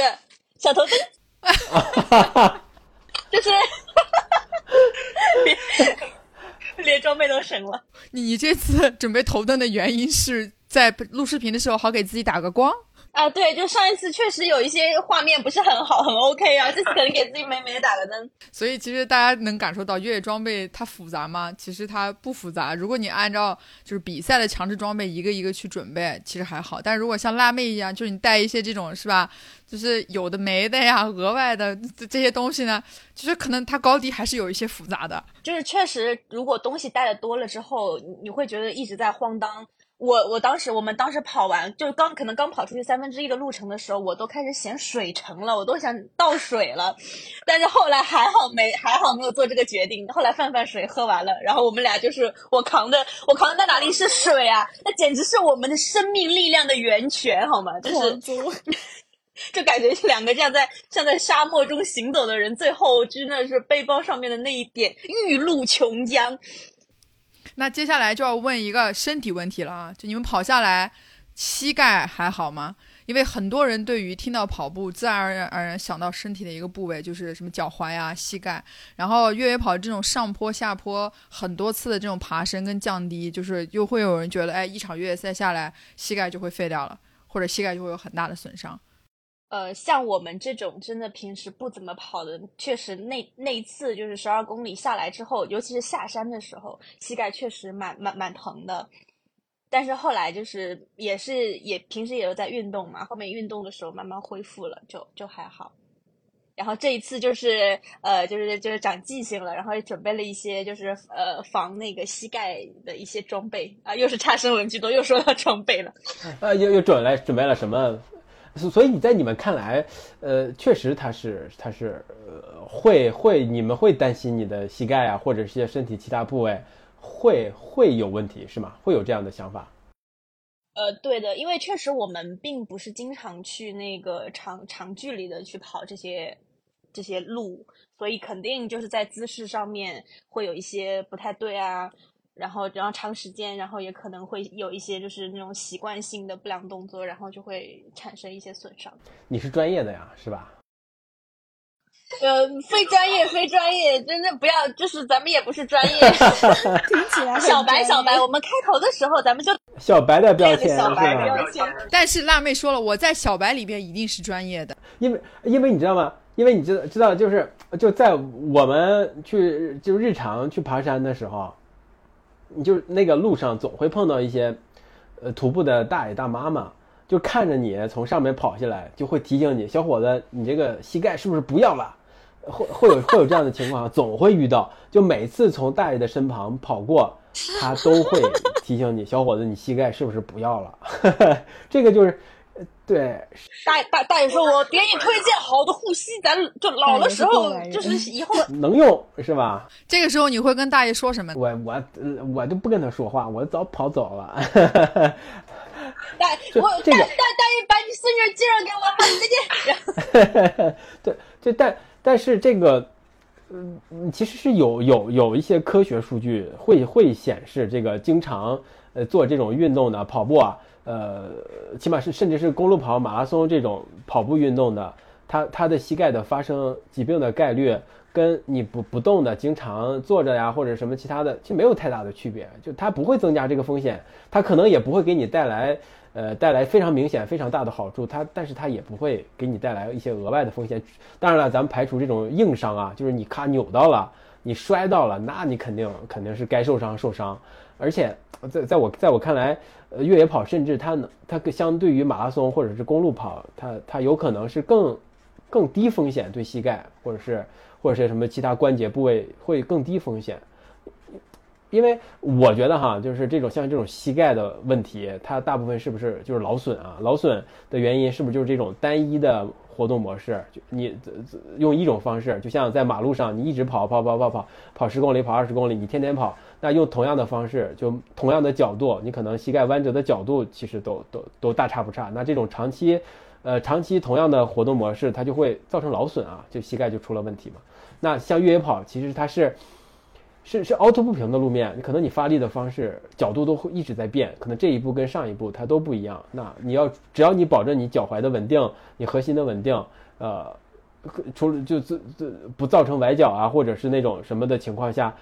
小头灯，就是连 连装备都省了。你这次准备头灯的原因是在录视频的时候好给自己打个光。啊，对，就上一次确实有一些画面不是很好，很 OK 啊，这次可能给自己美美的打个灯。所以其实大家能感受到越野装备它复杂吗？其实它不复杂。如果你按照就是比赛的强制装备一个一个去准备，其实还好。但如果像辣妹一样，就是你带一些这种是吧，就是有的没的呀，额外的这些东西呢，其实可能它高低还是有一些复杂的。就是确实，如果东西带的多了之后，你会觉得一直在慌当。我我当时我们当时跑完，就是刚可能刚跑出去三分之一的路程的时候，我都开始嫌水沉了，我都想倒水了。但是后来还好没还好没有做这个决定。后来泛泛水喝完了，然后我们俩就是我扛的，我扛的那哪里是水啊？那简直是我们的生命力量的源泉，好吗？就是 就感觉两个这样在像在沙漠中行走的人，最后真的是背包上面的那一点玉露琼浆。那接下来就要问一个身体问题了啊！就你们跑下来，膝盖还好吗？因为很多人对于听到跑步，自然而然而然想到身体的一个部位就是什么脚踝呀、膝盖。然后越野跑这种上坡下坡很多次的这种爬升跟降低，就是又会有人觉得，哎，一场越野赛下来，膝盖就会废掉了，或者膝盖就会有很大的损伤。呃，像我们这种真的平时不怎么跑的，确实那那一次就是十二公里下来之后，尤其是下山的时候，膝盖确实蛮蛮蛮疼的。但是后来就是也是也平时也有在运动嘛，后面运动的时候慢慢恢复了，就就还好。然后这一次就是呃就是就是长记性了，然后也准备了一些就是呃防那个膝盖的一些装备啊，又是差生文具多，又说到装备了。呃，又又准来准备了什么？所以你在你们看来，呃，确实他是他是呃会会你们会担心你的膝盖啊，或者是些身体其他部位。会会有问题是吗？会有这样的想法？呃，对的，因为确实我们并不是经常去那个长长距离的去跑这些这些路，所以肯定就是在姿势上面会有一些不太对啊。然后，然后长时间，然后也可能会有一些就是那种习惯性的不良动作，然后就会产生一些损伤。你是专业的呀，是吧？呃，非专业，非专业，真的不要，就是咱们也不是专业。听起来小白，小白，我们开头的时候咱们就 小白的标签小白是吧？标签。但是辣妹说了，我在小白里边一定是专业的。因为因为你知道吗？因为你知道知道就是就在我们去就日常去爬山的时候，你就那个路上总会碰到一些呃徒步的大爷大妈嘛，就看着你从上面跑下来，就会提醒你，小伙子，你这个膝盖是不是不要了？会会有会有这样的情况，总会遇到。就每次从大爷的身旁跑过，他都会提醒你，小伙子，你膝盖是不是不要了？这个就是，对。大大大爷说，我给你推荐好的护膝，咱就老的时候，就是以后 能用是吧？这个时候你会跟大爷说什么？我我我就不跟他说话，我早跑走了。大我大大大爷把你孙女介绍给我，好，再见。对，就但。但是这个，嗯，其实是有有有一些科学数据会会显示，这个经常呃做这种运动的跑步啊，呃，起码是甚至是公路跑、马拉松这种跑步运动的，它它的膝盖的发生疾病的概率，跟你不不动的经常坐着呀或者什么其他的，其实没有太大的区别，就它不会增加这个风险，它可能也不会给你带来。呃，带来非常明显、非常大的好处，它但是它也不会给你带来一些额外的风险。当然了，咱们排除这种硬伤啊，就是你咔扭到了，你摔到了，那你肯定肯定是该受伤受伤。而且在在我在我看来，呃，越野跑甚至它能它相对于马拉松或者是公路跑，它它有可能是更更低风险对膝盖或者是或者是什么其他关节部位会更低风险。因为我觉得哈，就是这种像这种膝盖的问题，它大部分是不是就是劳损啊？劳损的原因是不是就是这种单一的活动模式？就你用一种方式，就像在马路上，你一直跑跑跑跑跑跑十公里，跑二十公里，你天天跑，那用同样的方式，就同样的角度，你可能膝盖弯折的角度其实都都都大差不差。那这种长期，呃，长期同样的活动模式，它就会造成劳损啊，就膝盖就出了问题嘛。那像越野跑，其实它是。是是凹凸不平的路面，你可能你发力的方式、角度都会一直在变，可能这一步跟上一步它都不一样。那你要只要你保证你脚踝的稳定，你核心的稳定，呃，除了就这这不造成崴脚啊，或者是那种什么的情况下，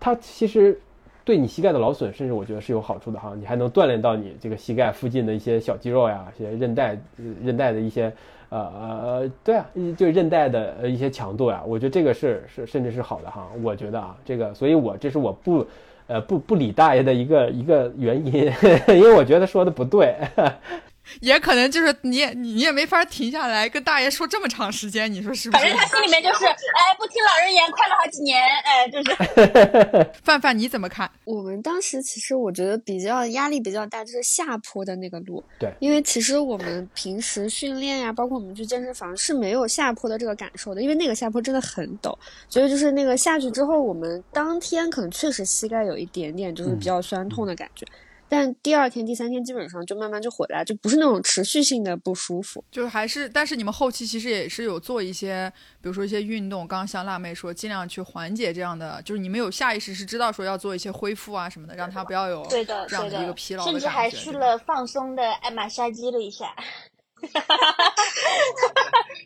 它其实对你膝盖的劳损，甚至我觉得是有好处的哈。你还能锻炼到你这个膝盖附近的一些小肌肉呀，一些韧带、韧带的一些。呃呃，对啊，就韧带的一些强度呀，我觉得这个是是甚至是好的哈，我觉得啊，这个，所以我这是我不，呃不不理大爷的一个一个原因，因为我觉得说的不对。也可能就是你也你也没法停下来跟大爷说这么长时间，你说是不是？反正他心里面就是，哎，不听老人言，快乐好几年，哎，就是。范范你怎么看？我们当时其实我觉得比较压力比较大，就是下坡的那个路。对。因为其实我们平时训练呀，包括我们去健身房是没有下坡的这个感受的，因为那个下坡真的很陡，所以就是那个下去之后，我们当天可能确实膝盖有一点点就是比较酸痛的感觉。但第二天、第三天基本上就慢慢就回来，就不是那种持续性的不舒服，就是还是，但是你们后期其实也是有做一些，比如说一些运动，刚刚像辣妹说，尽量去缓解这样的，就是你们有下意识是知道说要做一些恢复啊什么的，让他不要有对的这样的一个疲劳，甚至还去了放松的爱马杀鸡了一下。哈哈哈哈哈！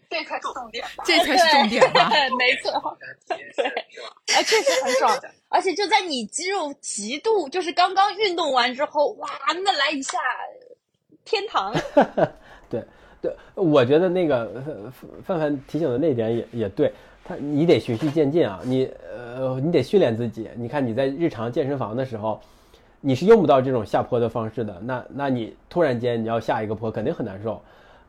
这才是重点，这才是重点吧？没错，对，哎，确实很爽，而且就在你肌肉极度就是刚刚运动完之后，哇，那来一下天堂。对对，我觉得那个范范提醒的那点也也对，他你得循序渐进啊，你呃，你得训练自己。你看你在日常健身房的时候。你是用不到这种下坡的方式的。那那你突然间你要下一个坡，肯定很难受。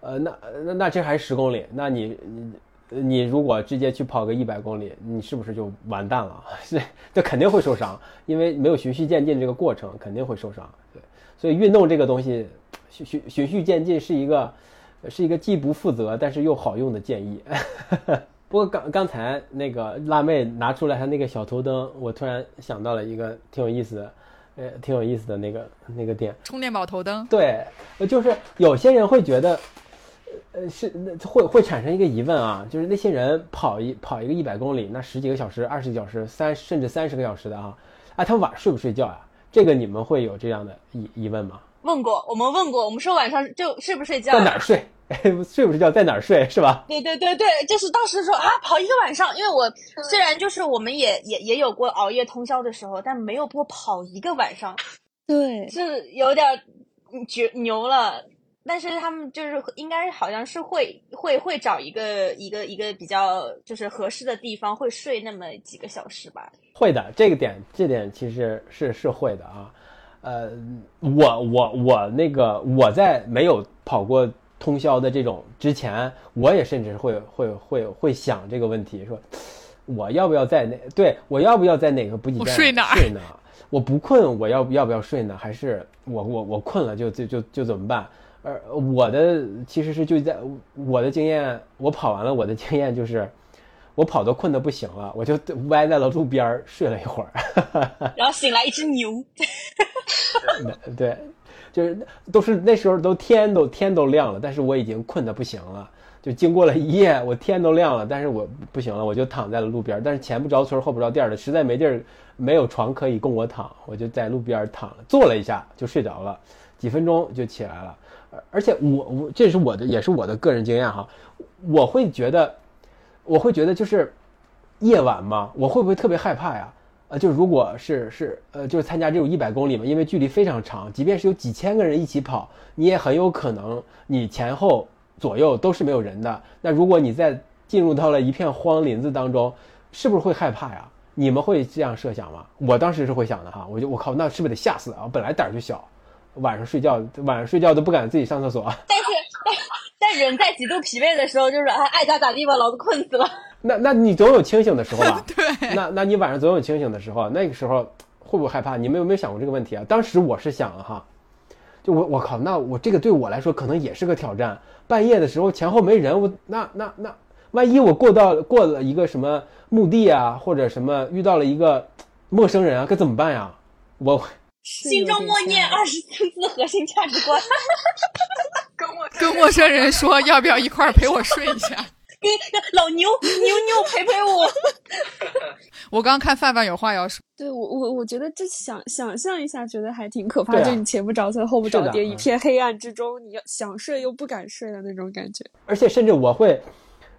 呃，那那那这还是十公里，那你你你如果直接去跑个一百公里，你是不是就完蛋了？这，这肯定会受伤，因为没有循序渐进这个过程，肯定会受伤。对，所以运动这个东西，循循循序渐进是一个是一个既不负责但是又好用的建议。不过刚刚才那个辣妹拿出来她那个小头灯，我突然想到了一个挺有意思的，呃，挺有意思的那个那个点，充电宝头灯。对，就是有些人会觉得，呃，是会会产生一个疑问啊，就是那些人跑一跑一个一百公里，那十几个小时、二十个小时、三甚至三十个小时的啊，啊，他晚上睡不睡觉呀？这个你们会有这样的疑疑问吗？问过，我们问过，我们说晚上就睡不睡觉？在哪儿睡？睡不睡觉在哪儿睡是吧？对对对对，就是当时说啊，跑一个晚上，因为我虽然就是我们也也也有过熬夜通宵的时候，但没有过跑一个晚上，对，是有点绝牛了。但是他们就是应该好像是会会会找一个一个一个比较就是合适的地方，会睡那么几个小时吧。会的，这个点这点其实是是会的啊。呃，我我我那个我在没有跑过。通宵的这种之前，我也甚至会会会会想这个问题，说我要不要在那？对我要不要在哪个补给站睡哪？睡呢？我不困，我要要不要睡呢？还是我我我困了就就就就怎么办？而我的其实是就在我的经验，我跑完了，我的经验就是 我跑的困的不行了，我就 歪在了路边睡了一会儿，然后醒来一只牛，对。就是都是那时候都天都天都亮了，但是我已经困得不行了。就经过了一夜，我天都亮了，但是我不行了，我就躺在了路边。但是前不着村后不着店的，实在没地儿，没有床可以供我躺，我就在路边躺了，坐了一下就睡着了，几分钟就起来了。而且我我这是我的也是我的个人经验哈，我会觉得，我会觉得就是夜晚嘛，我会不会特别害怕呀？呃，就如果是是呃，就是参加这种一百公里嘛，因为距离非常长，即便是有几千个人一起跑，你也很有可能你前后左右都是没有人的。那如果你在进入到了一片荒林子当中，是不是会害怕呀？你们会这样设想吗？我当时是会想的哈，我就我靠，那是不是得吓死啊？本来胆儿就小，晚上睡觉晚上睡觉都不敢自己上厕所。但是 但人在极度疲惫的时候，就是爱爱咋咋地吧，老子困死了。那那你总有清醒的时候吧？对。那那你晚上总有清醒的时候，那个时候会不会害怕？你们有没有想过这个问题啊？当时我是想了哈，就我我靠，那我这个对我来说可能也是个挑战。半夜的时候前后没人，我那那那，万一我过到过了一个什么墓地啊，或者什么遇到了一个陌生人啊，该怎么办呀？我心中默念二十四字核心价值观，跟陌跟陌生人说要不要一块儿陪我睡一下。跟老牛牛牛陪陪我。我刚看范范有话要说，对我我我觉得这想想象一下，觉得还挺可怕。就你前不着村后不着店，一片黑暗之中，你要想睡又不敢睡的那种感觉。而且甚至我会，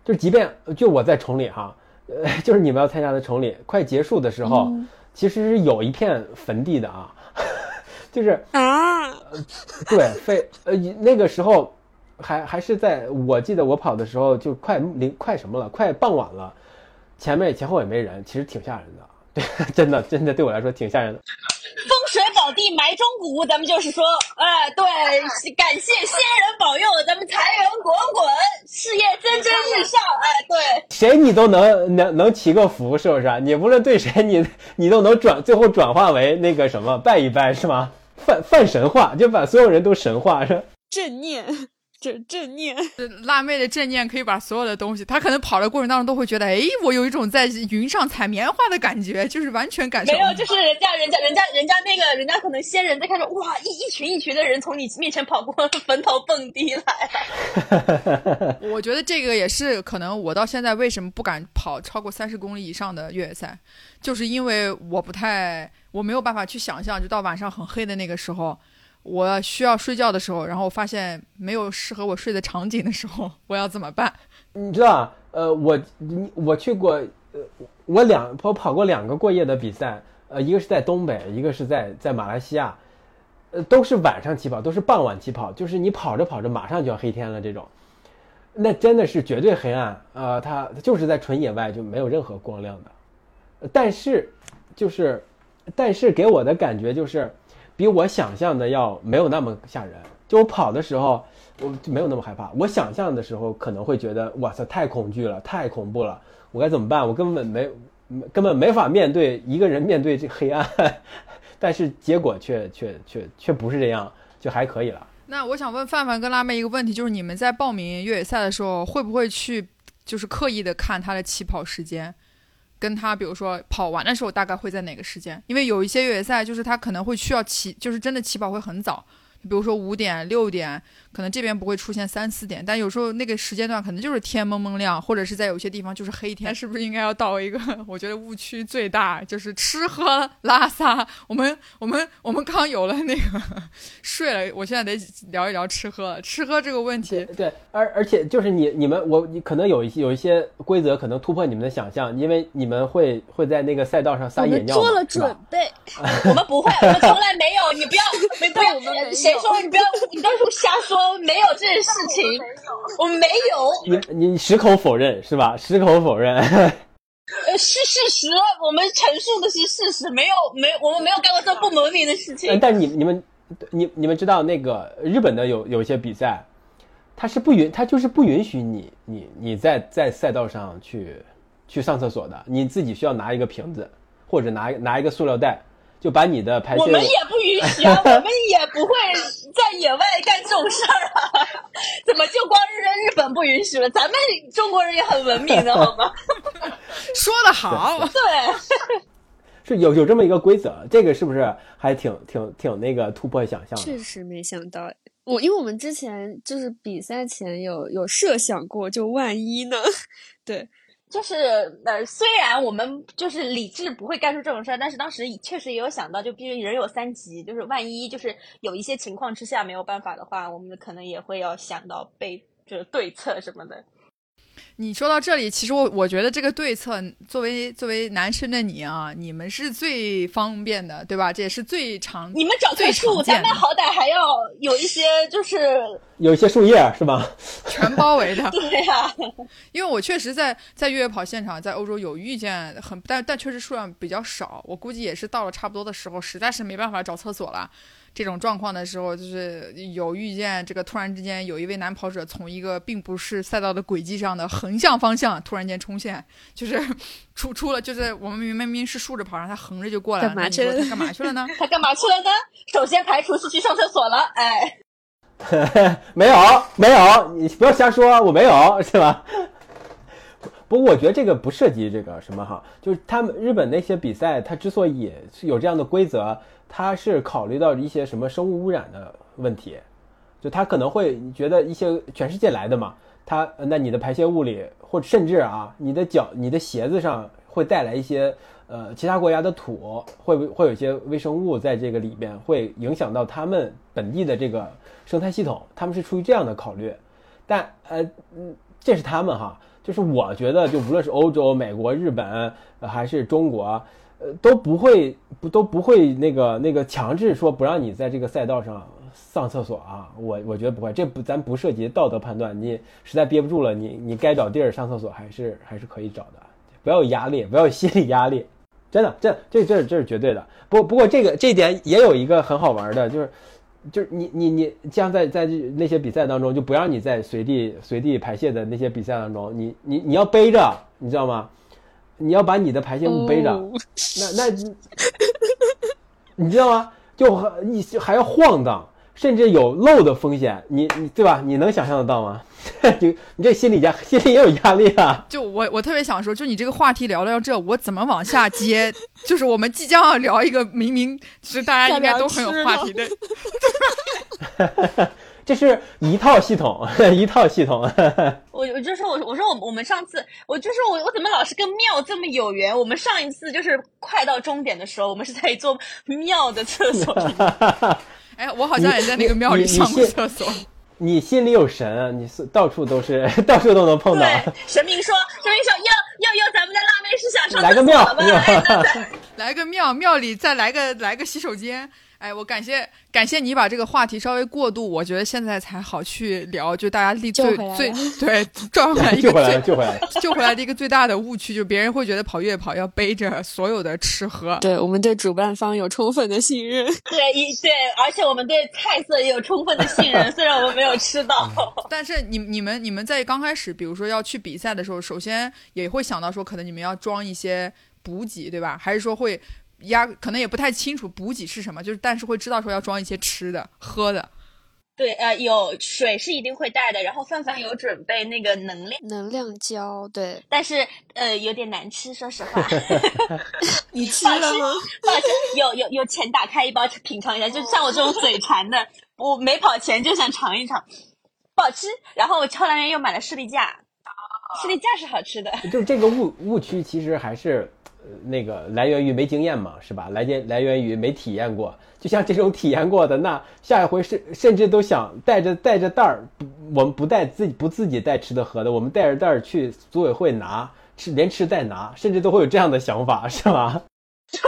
就即便就我在崇礼哈，呃，就是你们要参加的崇礼，快结束的时候，其实是有一片坟地的啊，就是啊，对，非呃那个时候。还还是在我记得我跑的时候就快临快什么了，快傍晚了，前面前后也没人，其实挺吓人的，对，真的真的对我来说挺吓人的。风水宝地埋中骨，咱们就是说，哎，对，感谢仙人保佑，咱们财源滚滚，事业蒸蒸日上，哎，对，谁你都能能能祈个福，是不是？你无论对谁，你你都能转，最后转化为那个什么拜一拜，是吗？泛泛神话，就把所有人都神化，是正念。正正念，辣妹的正念可以把所有的东西，她可能跑的过程当中都会觉得，哎，我有一种在云上采棉花的感觉，就是完全感受。没有，就是人家人家人家人家那个人家可能仙人在看着，哇，一一群一群的人从你面前跑过，坟头蹦迪来。我觉得这个也是可能，我到现在为什么不敢跑超过三十公里以上的越野赛，就是因为我不太，我没有办法去想象，就到晚上很黑的那个时候。我需要睡觉的时候，然后发现没有适合我睡的场景的时候，我要怎么办？你知道，呃，我你我去过，呃，我两我跑过两个过夜的比赛，呃，一个是在东北，一个是在在马来西亚，呃，都是晚上起跑，都是傍晚起跑，就是你跑着跑着马上就要黑天了这种，那真的是绝对黑暗，呃，它就是在纯野外就没有任何光亮的，但是就是，但是给我的感觉就是。比我想象的要没有那么吓人。就我跑的时候，我就没有那么害怕。我想象的时候可能会觉得，哇塞，太恐惧了，太恐怖了，我该怎么办？我根本没，根本没法面对一个人面对这黑暗。但是结果却却却却不是这样，就还可以了。那我想问范范跟辣妹一个问题，就是你们在报名越野赛的时候，会不会去就是刻意的看他的起跑时间，跟他比如说跑完的时候大概会在哪个时间？因为有一些越野赛就是他可能会需要起，就是真的起跑会很早。比如说五点六点，可能这边不会出现三四点，但有时候那个时间段可能就是天蒙蒙亮，或者是在有些地方就是黑天，是不是应该要到一个？我觉得误区最大就是吃喝拉撒。我们我们我们刚有了那个睡了，我现在得聊一聊吃喝吃喝这个问题。对，而而且就是你你们我你可能有一些有一些规则可能突破你们的想象，因为你们会会在那个赛道上撒野尿，做了准备。我们不会，我们从来没有。你不要，你不要，谁？说你不要，你到时候瞎说，没有这件事情，我没有。你你矢口否认是吧？矢口否认。呃，是事实，我们陈述的是事实，没有没我们没有干过这不文明的事情。但你你们你你们知道那个日本的有有一些比赛，他是不允他就是不允许你你你在在赛道上去去上厕所的，你自己需要拿一个瓶子或者拿拿一个塑料袋。就把你的排泄，我们也不允许啊，我们也不会在野外干这种事儿啊。怎么就光日日本不允许了？咱们中国人也很文明的 好吗？说的好，对，是有有这么一个规则，这个是不是还挺挺挺那个突破想象？确实没想到，我因为我们之前就是比赛前有有设想过，就万一呢？对。就是呃，虽然我们就是理智不会干出这种事儿，但是当时确实也有想到，就毕竟人有三急，就是万一就是有一些情况之下没有办法的话，我们可能也会要想到被就是对策什么的。你说到这里，其实我我觉得这个对策，作为作为男生的你啊，你们是最方便的，对吧？这也是最常你们找棵树，咱们好歹还要有一些，就是有一些树叶，是吧？全包围的。对呀，因为我确实在在越野跑现场，在欧洲有遇见很，但但确实数量比较少。我估计也是到了差不多的时候，实在是没办法找厕所了。这种状况的时候，就是有遇见这个突然之间有一位男跑者从一个并不是赛道的轨迹上的横向方向突然间冲线，就是 出出了，就是我们明明明是竖着跑，然后他横着就过来了。干嘛去了？他干嘛去了呢？他干嘛去了呢？首先排除是去上厕所了。哎，没有没有，你不要瞎说，我没有，是吧？不过我觉得这个不涉及这个什么哈，就是他们日本那些比赛，它之所以有这样的规则。他是考虑到一些什么生物污染的问题，就他可能会觉得一些全世界来的嘛，他那你的排泄物里，或甚至啊，你的脚、你的鞋子上会带来一些呃其他国家的土，会会有一些微生物在这个里边，会影响到他们本地的这个生态系统，他们是出于这样的考虑，但呃嗯，这是他们哈，就是我觉得就无论是欧洲、美国、日本还是中国。呃，都不会不都不会那个那个强制说不让你在这个赛道上上厕所啊，我我觉得不会，这不咱不涉及道德判断，你实在憋不住了，你你该找地儿上厕所还是还是可以找的，不要有压力，不要有心理压力，真的，这这这这是绝对的。不不过这个这点也有一个很好玩的，就是就是你你你像在在那些比赛当中，就不让你在随地随地排泄的那些比赛当中，你你你要背着，你知道吗？你要把你的排泄物背着，那那，你知道吗？就你还要晃荡，甚至有漏的风险，你你对吧？你能想象得到吗？你你这心理压心里也有压力啊。就我我特别想说，就你这个话题聊到这，我怎么往下接？就是我们即将要聊一个明明是大家应该都很有话题的。这是一套系统，一套系统。我我就说，我我说我我们上次，我就说我我怎么老是跟庙这么有缘？我们上一次就是快到终点的时候，我们是在一座庙的厕所里。哎，我好像也在那个庙里上过厕所。你心里有神，你是到处都是，到处都能碰到。神明说，神明说，要要要，咱们的辣妹是想上来个庙，来个庙，庙里再来个来个洗手间。哎，我感谢感谢你把这个话题稍微过渡，我觉得现在才好去聊，就大家立最最对转回来一个 救回来救回来救回来的一个最大的误区，就别人会觉得跑越野跑要背着所有的吃喝。对我们对主办方有充分的信任，对一对，而且我们对菜色也有充分的信任，虽然我们没有吃到，但是你你们你们在刚开始，比如说要去比赛的时候，首先也会想到说，可能你们要装一些补给，对吧？还是说会？压可能也不太清楚补给是什么，就是但是会知道说要装一些吃的喝的。对，呃，有水是一定会带的，然后范范有准备那个能量能量胶，对，但是呃有点难吃，说实话。你吃了吗？抱歉，有有有钱打开一包品尝一下，就像我这种嘴馋的，我没跑前就想尝一尝，不好吃。然后我后来又买了士力架，士力架是好吃的。就这个误误区其实还是。那个来源于没经验嘛，是吧？来源来源于没体验过。就像这种体验过的，那下一回甚甚至都想带着带着袋儿，我们不带自己不自己带吃的喝的，我们带着袋儿去组委会拿吃，连吃带拿，甚至都会有这样的想法，是吧？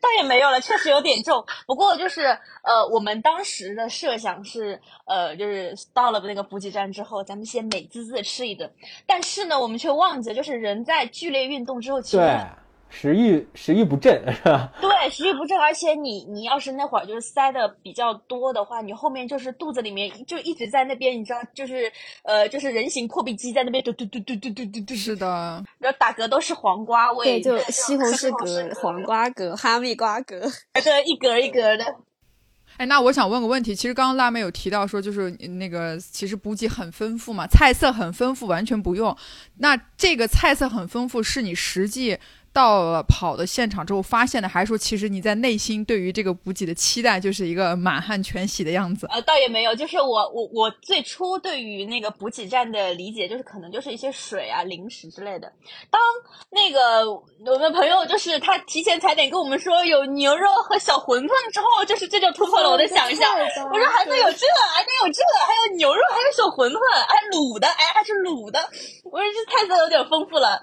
倒也没有了，确实有点重。不过就是呃，我们当时的设想是呃，就是到了那个补给站之后，咱们先美滋滋的吃一顿。但是呢，我们却忘记，就是人在剧烈运动之后，其实。食欲食欲不振是吧？对，食欲不振，而且你你要是那会儿就是塞的比较多的话，你后面就是肚子里面就一直在那边，你知道，就是呃，就是人形破壁机在那边嘟嘟嘟嘟嘟嘟嘟嘟。是的，然后打嗝都是黄瓜味，对，就西红柿 嗝、黄瓜嗝、哈密瓜嗝，对，一格一格的。哎，那我想问个问题，其实刚刚辣妹有提到说，就是那个其实补给很丰富嘛，菜色很丰富，完全不用。那这个菜色很丰富，是你实际。到了跑的现场之后发现的，还是说其实你在内心对于这个补给的期待就是一个满汉全席的样子？呃，倒也没有，就是我我我最初对于那个补给站的理解就是可能就是一些水啊、零食之类的。当那个我们朋友就是他提前踩点跟我们说有牛肉和小馄饨之后，就是这就突破了我的想象。我说还能有这，还能有这，还有牛肉，还有小馄饨，还卤的，哎，还是卤的。我说这菜色有点丰富了。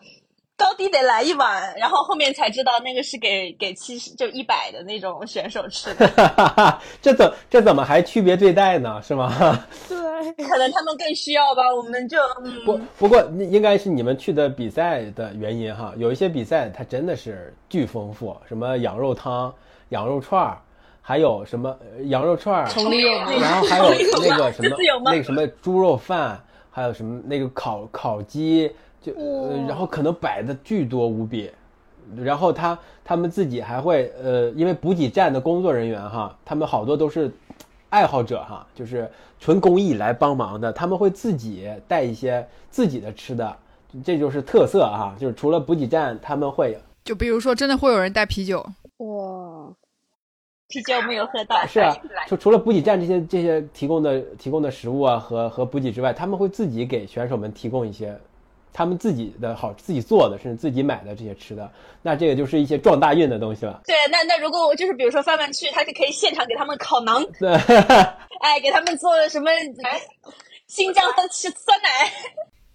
高低得来一碗，然后后面才知道那个是给给七十就一百的那种选手吃的。这怎这怎么还区别对待呢？是吗？对，可能他们更需要吧。我们就不不过应该是你们去的比赛的原因哈。有一些比赛它真的是巨丰富，什么羊肉汤、羊肉串儿，还有什么羊肉串儿，然后还有那个什么那个什么猪肉饭，还有什么那个烤烤鸡。就呃，然后可能摆的巨多无比，然后他他们自己还会呃，因为补给站的工作人员哈，他们好多都是爱好者哈，就是纯公益来帮忙的，他们会自己带一些自己的吃的，这就是特色哈，就是除了补给站，他们会就比如说真的会有人带啤酒哇，啤酒没有喝到是啊，就除了补给站这些这些提供的提供的食物啊和和补给之外，他们会自己给选手们提供一些。他们自己的好，自己做的，甚至自己买的这些吃的，那这个就是一些撞大运的东西了。对，那那如果就是比如说范范去，他就可以现场给他们烤馕，对，哎，给他们做什么新疆的酸奶。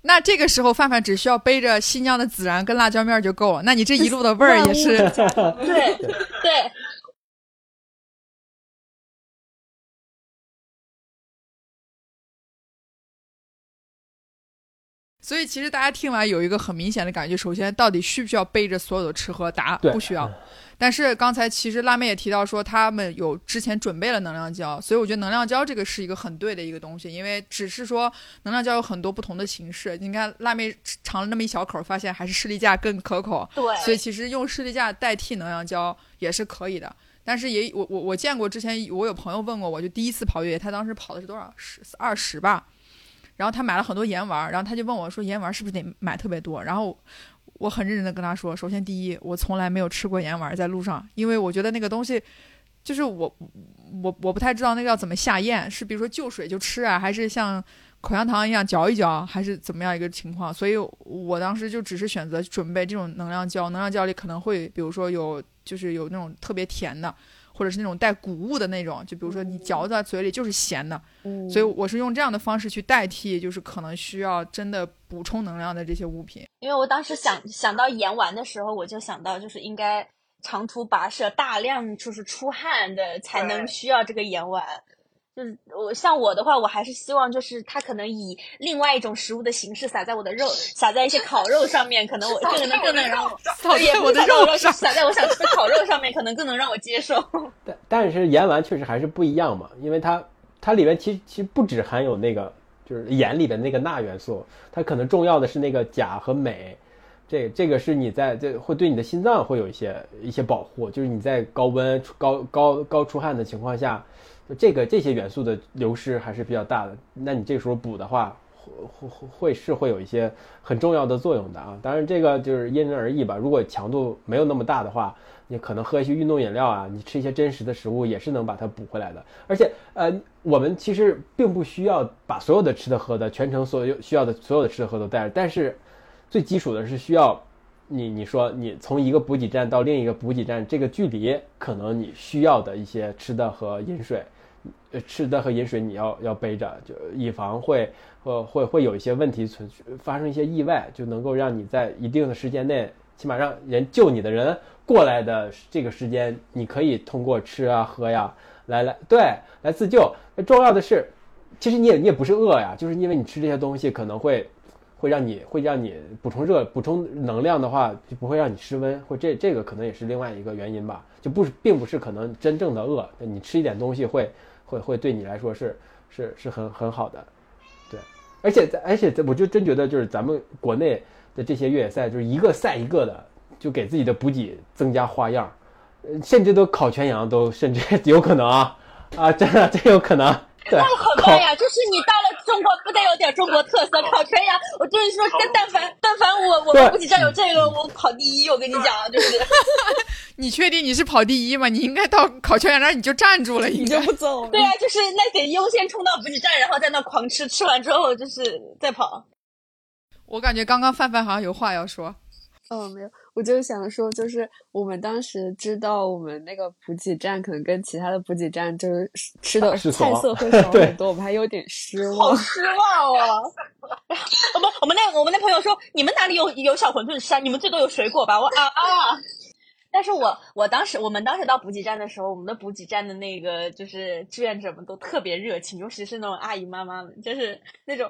那这个时候范范只需要背着新疆的孜然跟辣椒面就够了。那你这一路的味儿也是，对对。所以其实大家听完有一个很明显的感觉，首先到底需不需要背着所有的吃喝？答不需要。但是刚才其实辣妹也提到说，他们有之前准备了能量胶，所以我觉得能量胶这个是一个很对的一个东西，因为只是说能量胶有很多不同的形式。你看辣妹尝了那么一小口，发现还是士力架更可口。对。所以其实用士力架代替能量胶也是可以的。但是也我我我见过之前我有朋友问过我，就第一次跑越野，他当时跑的是多少十二十吧。然后他买了很多盐丸，然后他就问我说：“盐丸是不是得买特别多？”然后我很认真的跟他说：“首先第一，我从来没有吃过盐丸在路上，因为我觉得那个东西，就是我我我不太知道那个要怎么下咽，是比如说就水就吃啊，还是像口香糖一样嚼一嚼，还是怎么样一个情况？所以我当时就只是选择准备这种能量胶，能量胶里可能会比如说有就是有那种特别甜的。”或者是那种带谷物的那种，就比如说你嚼在嘴里就是咸的，所以我是用这样的方式去代替，就是可能需要真的补充能量的这些物品。因为我当时想想到盐丸的时候，我就想到就是应该长途跋涉，大量就是出汗的，才能需要这个盐丸。就是我像我的话，我还是希望就是它可能以另外一种食物的形式撒在我的肉，撒在一些烤肉上面，可能我这个能更能让我撒在我的肉上，撒在我想吃的烤肉上面，可能更能让我接受。但但是盐丸确实还是不一样嘛，因为它它里面其实其实不只含有那个就是盐里的那个钠元素，它可能重要的是那个钾和镁，这这个是你在这会对你的心脏会有一些一些保护，就是你在高温高高高出汗的情况下。这个这些元素的流失还是比较大的，那你这时候补的话，会会会是会有一些很重要的作用的啊。当然这个就是因人而异吧。如果强度没有那么大的话，你可能喝一些运动饮料啊，你吃一些真实的食物也是能把它补回来的。而且呃，我们其实并不需要把所有的吃的喝的全程所有需要的所有的吃的喝都带着，但是最基础的是需要你你说你从一个补给站到另一个补给站这个距离，可能你需要的一些吃的和饮水。呃，吃的和饮水你要要背着，就以防会呃会会有一些问题存发生一些意外，就能够让你在一定的时间内，起码让人救你的人过来的这个时间，你可以通过吃啊喝呀来来对来自救。重要的是，其实你也你也不是饿呀，就是因为你吃这些东西可能会会让你会让你补充热补充能量的话，就不会让你失温，或这这个可能也是另外一个原因吧，就不是并不是可能真正的饿，你吃一点东西会。会会对你来说是是是很很好的，对，而且在而且我就真觉得就是咱们国内的这些越野赛就是一个赛一个的，就给自己的补给增加花样，甚至都烤全羊都甚至 有可能啊啊，真的真有可能。那好棒呀，就是你到了中国，不得有点中国特色烤全羊？我就是说，但凡但凡我我们补给站有这个，我跑第一。我跟你讲，就是。你确定你是跑第一吗？你应该到烤全羊那儿你就站住了，你就不走。对啊，就是那得优先冲到补给站，然后在那狂吃，吃完之后就是再跑。我感觉刚刚范范好像有话要说。哦，没有，我就想说，就是我们当时知道我们那个补给站可能跟其他的补给站就是吃的菜色会 少很多，我们还有点失望。好失望啊！我们我们那我们那朋友说，你们哪里有有小馄饨吃啊？你们最多有水果吧？我啊啊！但是我我当时我们当时到补给站的时候，我们的补给站的那个就是志愿者们都特别热情，尤其是那种阿姨妈妈们，就是那种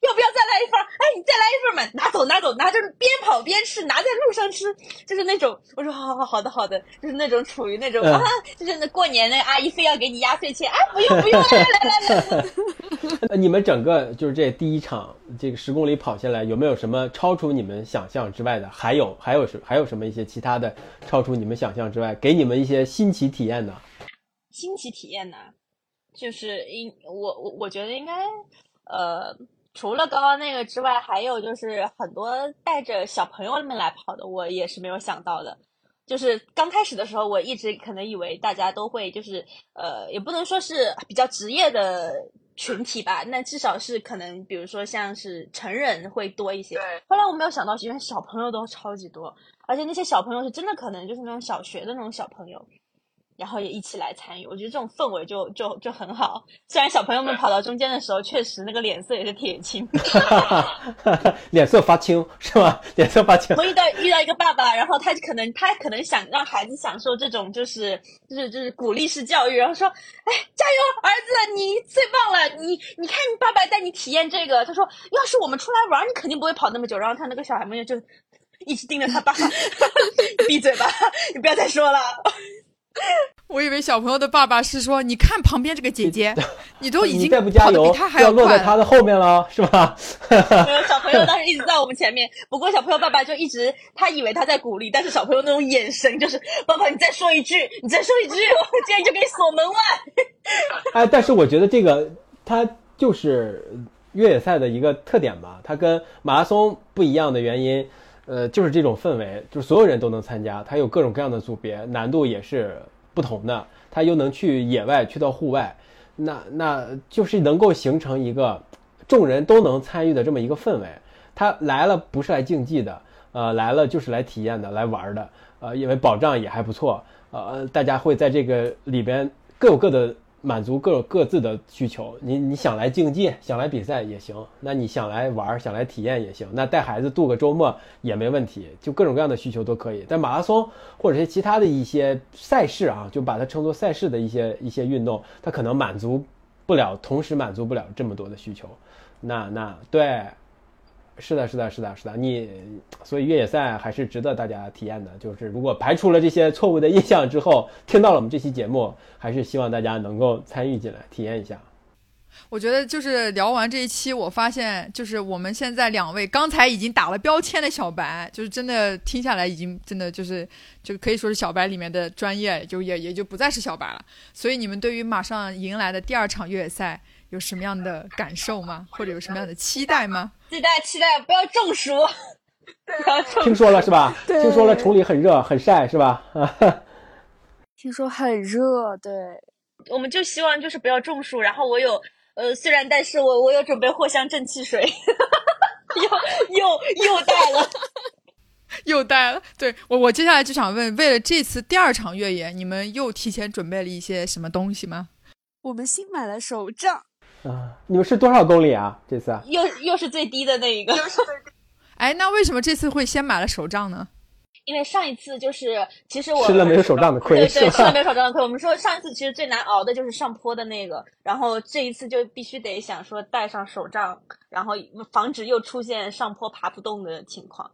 要不要再来一份？哎，你再来一份嘛，拿走拿走，拿着边跑边吃，拿在路上吃，就是那种我说好好好的好的，就是那种处于那种啊，就是那过年那阿姨非要给你压岁钱，哎不用不用，来来来来。你们整个就是这第一场这个十公里跑下来，有没有什么超出你们想象之外的？还有还有什还有什么一些其他的超出你们想象之外，给你们一些新奇体验呢？新奇体验呢，就是应我我我觉得应该呃，除了刚刚那个之外，还有就是很多带着小朋友们来跑的，我也是没有想到的。就是刚开始的时候，我一直可能以为大家都会就是呃，也不能说是比较职业的。群体吧，那至少是可能，比如说像是成人会多一些。对。后来我没有想到，原来小朋友都超级多，而且那些小朋友是真的可能就是那种小学的那种小朋友。然后也一起来参与，我觉得这种氛围就就就很好。虽然小朋友们跑到中间的时候，确实那个脸色也是铁青，脸色发青是吗？脸色发青。我遇到遇到一个爸爸，然后他可能他可能想让孩子享受这种就是就是就是鼓励式教育，然后说：“哎，加油，儿子，你最棒了！你你看，你爸爸带你体验这个。”他说：“要是我们出来玩，你肯定不会跑那么久。”然后他那个小孩们就一直盯着他爸，闭嘴吧，你不要再说了。我以为小朋友的爸爸是说：“你看旁边这个姐姐，你 都已经再不加油，要落在他的后面了，是吧？”小朋友当时一直在我们前面，不过小朋友爸爸就一直他以为他在鼓励，但是小朋友那种眼神就是：“爸爸，你再说一句，你再说一句，我今天就给你锁门外。”哎，但是我觉得这个它就是越野赛的一个特点吧，它跟马拉松不一样的原因。呃，就是这种氛围，就是所有人都能参加，它有各种各样的组别，难度也是不同的，它又能去野外，去到户外，那那就是能够形成一个众人都能参与的这么一个氛围。他来了不是来竞技的，呃，来了就是来体验的，来玩的，呃，因为保障也还不错，呃，大家会在这个里边各有各的满足各各自的需求。你你想来竞技，想来比赛也行；那你想来玩，想来体验也行。那带孩子度个周末也没问题，就各种各样的需求都可以。但马拉松或者是其他的一些赛事啊，就把它称作赛事的一些一些运动，它可能满足不了，同时满足不了这么多的需求。那那对。是的，是的，是的，是的，你所以越野赛还是值得大家体验的。就是如果排除了这些错误的印象之后，听到了我们这期节目，还是希望大家能够参与进来，体验一下。我觉得就是聊完这一期，我发现就是我们现在两位刚才已经打了标签的小白，就是真的听下来已经真的就是就可以说是小白里面的专业，就也也就不再是小白了。所以你们对于马上迎来的第二场越野赛。有什么样的感受吗？或者有什么样的期待吗？期待期待，不要中暑。听说了是吧？听说了崇礼很热很晒是吧？听说很热，对。我们就希望就是不要中暑。然后我有呃，虽然但是我我有准备藿香正气水，又又又带了，又带了。对我我接下来就想问，为了这次第二场越野，你们又提前准备了一些什么东西吗？我们新买了手杖。啊，你们是多少公里啊？这次又又是最低的那一个。哎，那为什么这次会先买了手杖呢？因为上一次就是其实我吃了没有手杖的亏，对对，吃了没有手杖的亏。我们说上一次其实最难熬的就是上坡的那个，然后这一次就必须得想说带上手杖，然后防止又出现上坡爬不动的情况。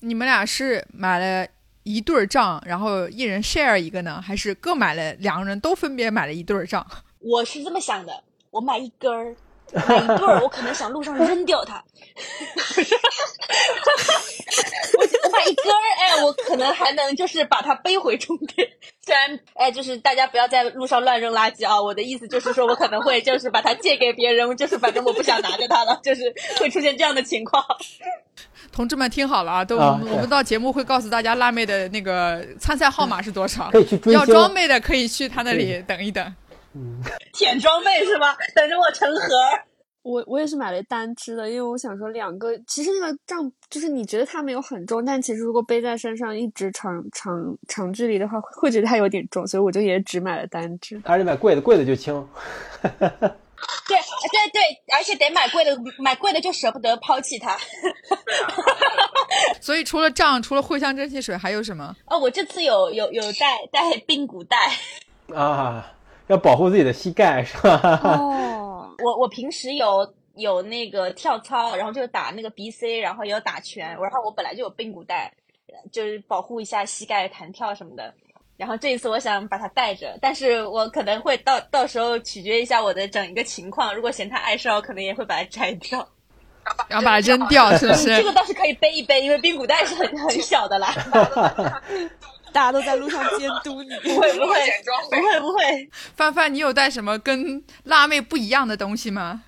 你们俩是买了一对杖，然后一人 share 一个呢，还是各买了两个人都分别买了一对杖？我是这么想的。我买一根儿，买一对儿，我可能想路上扔掉它。我我买一根儿，哎，我可能还能就是把它背回终点。虽然，哎，就是大家不要在路上乱扔垃圾啊。我的意思就是说，我可能会就是把它借给别人，就是反正我不想拿着它了，就是会出现这样的情况。同志们听好了啊，都我们到节目会告诉大家辣妹的那个参赛号码是多少，可以去追要装备的可以去她那里等一等。嗯，舔装备是吧？等着我成盒。我我也是买了单支的，因为我想说两个，其实那个杖就是你觉得它没有很重，但其实如果背在身上一直长长长距离的话，会觉得它有点重，所以我就也只买了单支。而且买贵的，贵的就轻。对对对，而且得买贵的，买贵的就舍不得抛弃它。所以除了杖，除了藿香正气水，还有什么？哦，我这次有有有带带髌骨带啊。要保护自己的膝盖是吧？哦，我我平时有有那个跳操，然后就打那个 BC，然后也有打拳，然后我本来就有髌骨带，就是保护一下膝盖弹跳什么的。然后这一次我想把它带着，但是我可能会到到时候取决一下我的整一个情况，如果嫌它碍事，我可能也会把它摘掉，然后把它扔掉，是不是？这个倒是可以背一背，因为髌骨带是很很小的啦。大家都在路上监督你，不会不会不会不会。范范，你有带什么跟辣妹不一样的东西吗？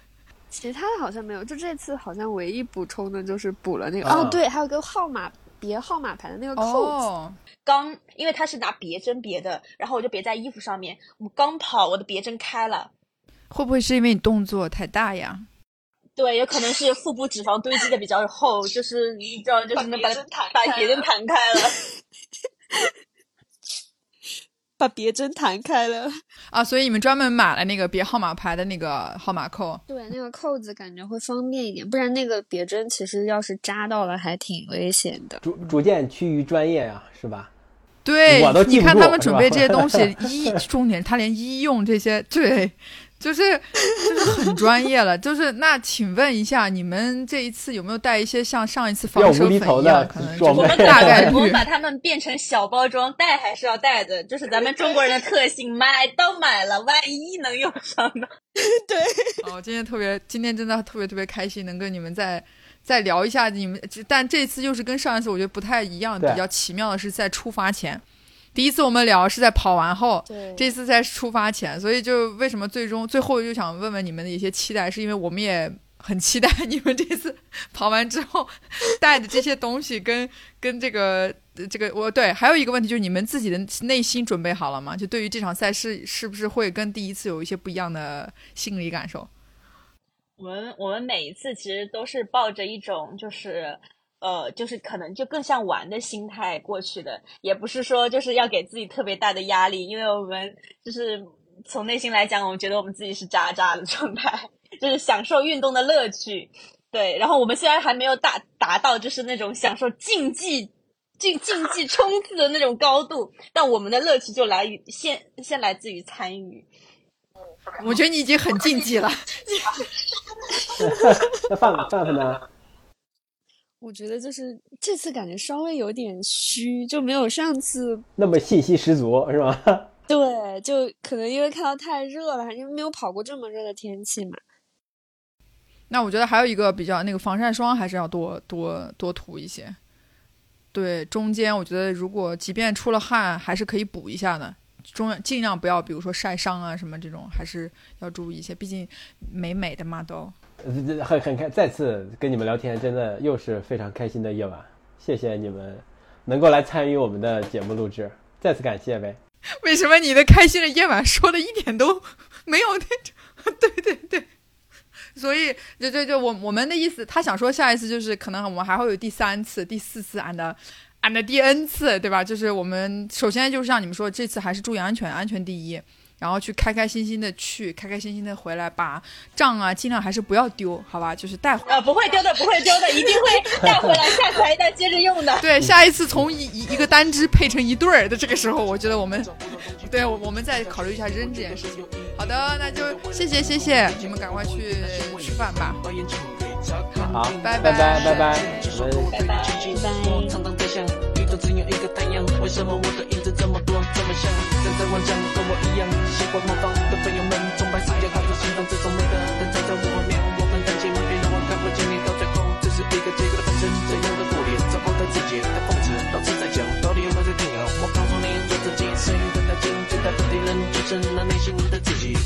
其他的好像没有，就这次好像唯一补充的就是补了那个哦，对，还有个号码别号码牌的那个扣子。刚因为他是拿别针别的，然后我就别在衣服上面。我刚跑，我的别针开了。会不会是因为你动作太大呀？对，有可能是腹部脂肪堆积的比较厚，就是你知道，就是能把把别针弹开了。把别针弹开了啊！所以你们专门买了那个别号码牌的那个号码扣。对，那个扣子感觉会方便一点，不然那个别针其实要是扎到了还挺危险的。逐逐渐趋于专业呀，是吧？对，我都你看他们准备这些东西，医重点他连医用这些，对。就是就是很专业了，就是那请问一下，你们这一次有没有带一些像上一次防蛇粉一样？可能我们大概率把它们变成小包装，带还是要带的，就是咱们中国人的特性，买都买了，万一能用上呢？对。哦，今天特别，今天真的特别特别开心，能跟你们再再聊一下你们，但这次又是跟上一次我觉得不太一样，比较奇妙的是在出发前。第一次我们聊是在跑完后，这次在出发前，所以就为什么最终最后就想问问你们的一些期待，是因为我们也很期待你们这次跑完之后带的这些东西跟 跟这个这个我对还有一个问题就是你们自己的内心准备好了吗？就对于这场赛事是不是会跟第一次有一些不一样的心理感受？我们我们每一次其实都是抱着一种就是。呃，就是可能就更像玩的心态过去的，也不是说就是要给自己特别大的压力，因为我们就是从内心来讲，我们觉得我们自己是渣渣的状态，就是享受运动的乐趣。对，然后我们虽然还没有达达到就是那种享受竞技竞竞技冲刺的那种高度，但我们的乐趣就来于先先来自于参与。我觉得你已经很竞技了。那范范范呢？我觉得就是这次感觉稍微有点虚，就没有上次那么信息十足，是吧？对，就可能因为看到太热了，因为没有跑过这么热的天气嘛。那我觉得还有一个比较那个防晒霜还是要多多多涂一些。对，中间我觉得如果即便出了汗，还是可以补一下的。中尽量不要，比如说晒伤啊什么这种，还是要注意一些，毕竟美美的嘛都。很很开，再次跟你们聊天，真的又是非常开心的夜晚。谢谢你们能够来参与我们的节目录制，再次感谢呗。为什么你的开心的夜晚说的一点都没有那种？对对对，所以就就就我我们的意思，他想说下一次就是可能我们还会有第三次、第四次，and and 第 n 次，对吧？就是我们首先就是像你们说，这次还是注意安全，安全第一。然后去开开心心的去，开开心心的回来，把账啊尽量还是不要丢，好吧？就是带回啊，不会丢的，不会丢的，一定会 带回来，下次还再接着用的。对，下一次从一一一个单只配成一对儿的这个时候，我觉得我们，对，我们再考虑一下扔这件事情。好的，那就谢谢谢谢，你们赶快去吃饭吧。好，拜拜拜拜拜，拜拜。都像。站在幻想，跟我一样喜欢模仿的朋友们，崇拜世界太多心脏这种每个人在这画面，我们感情永远让我看不见你到最后，只是一个结果的本身。怎样的过脸，找不到自己的讽刺，老师在讲，到底有没有在听啊？我告诉你，做自己，谁的眼睛最大的敌人就是那内心的自己。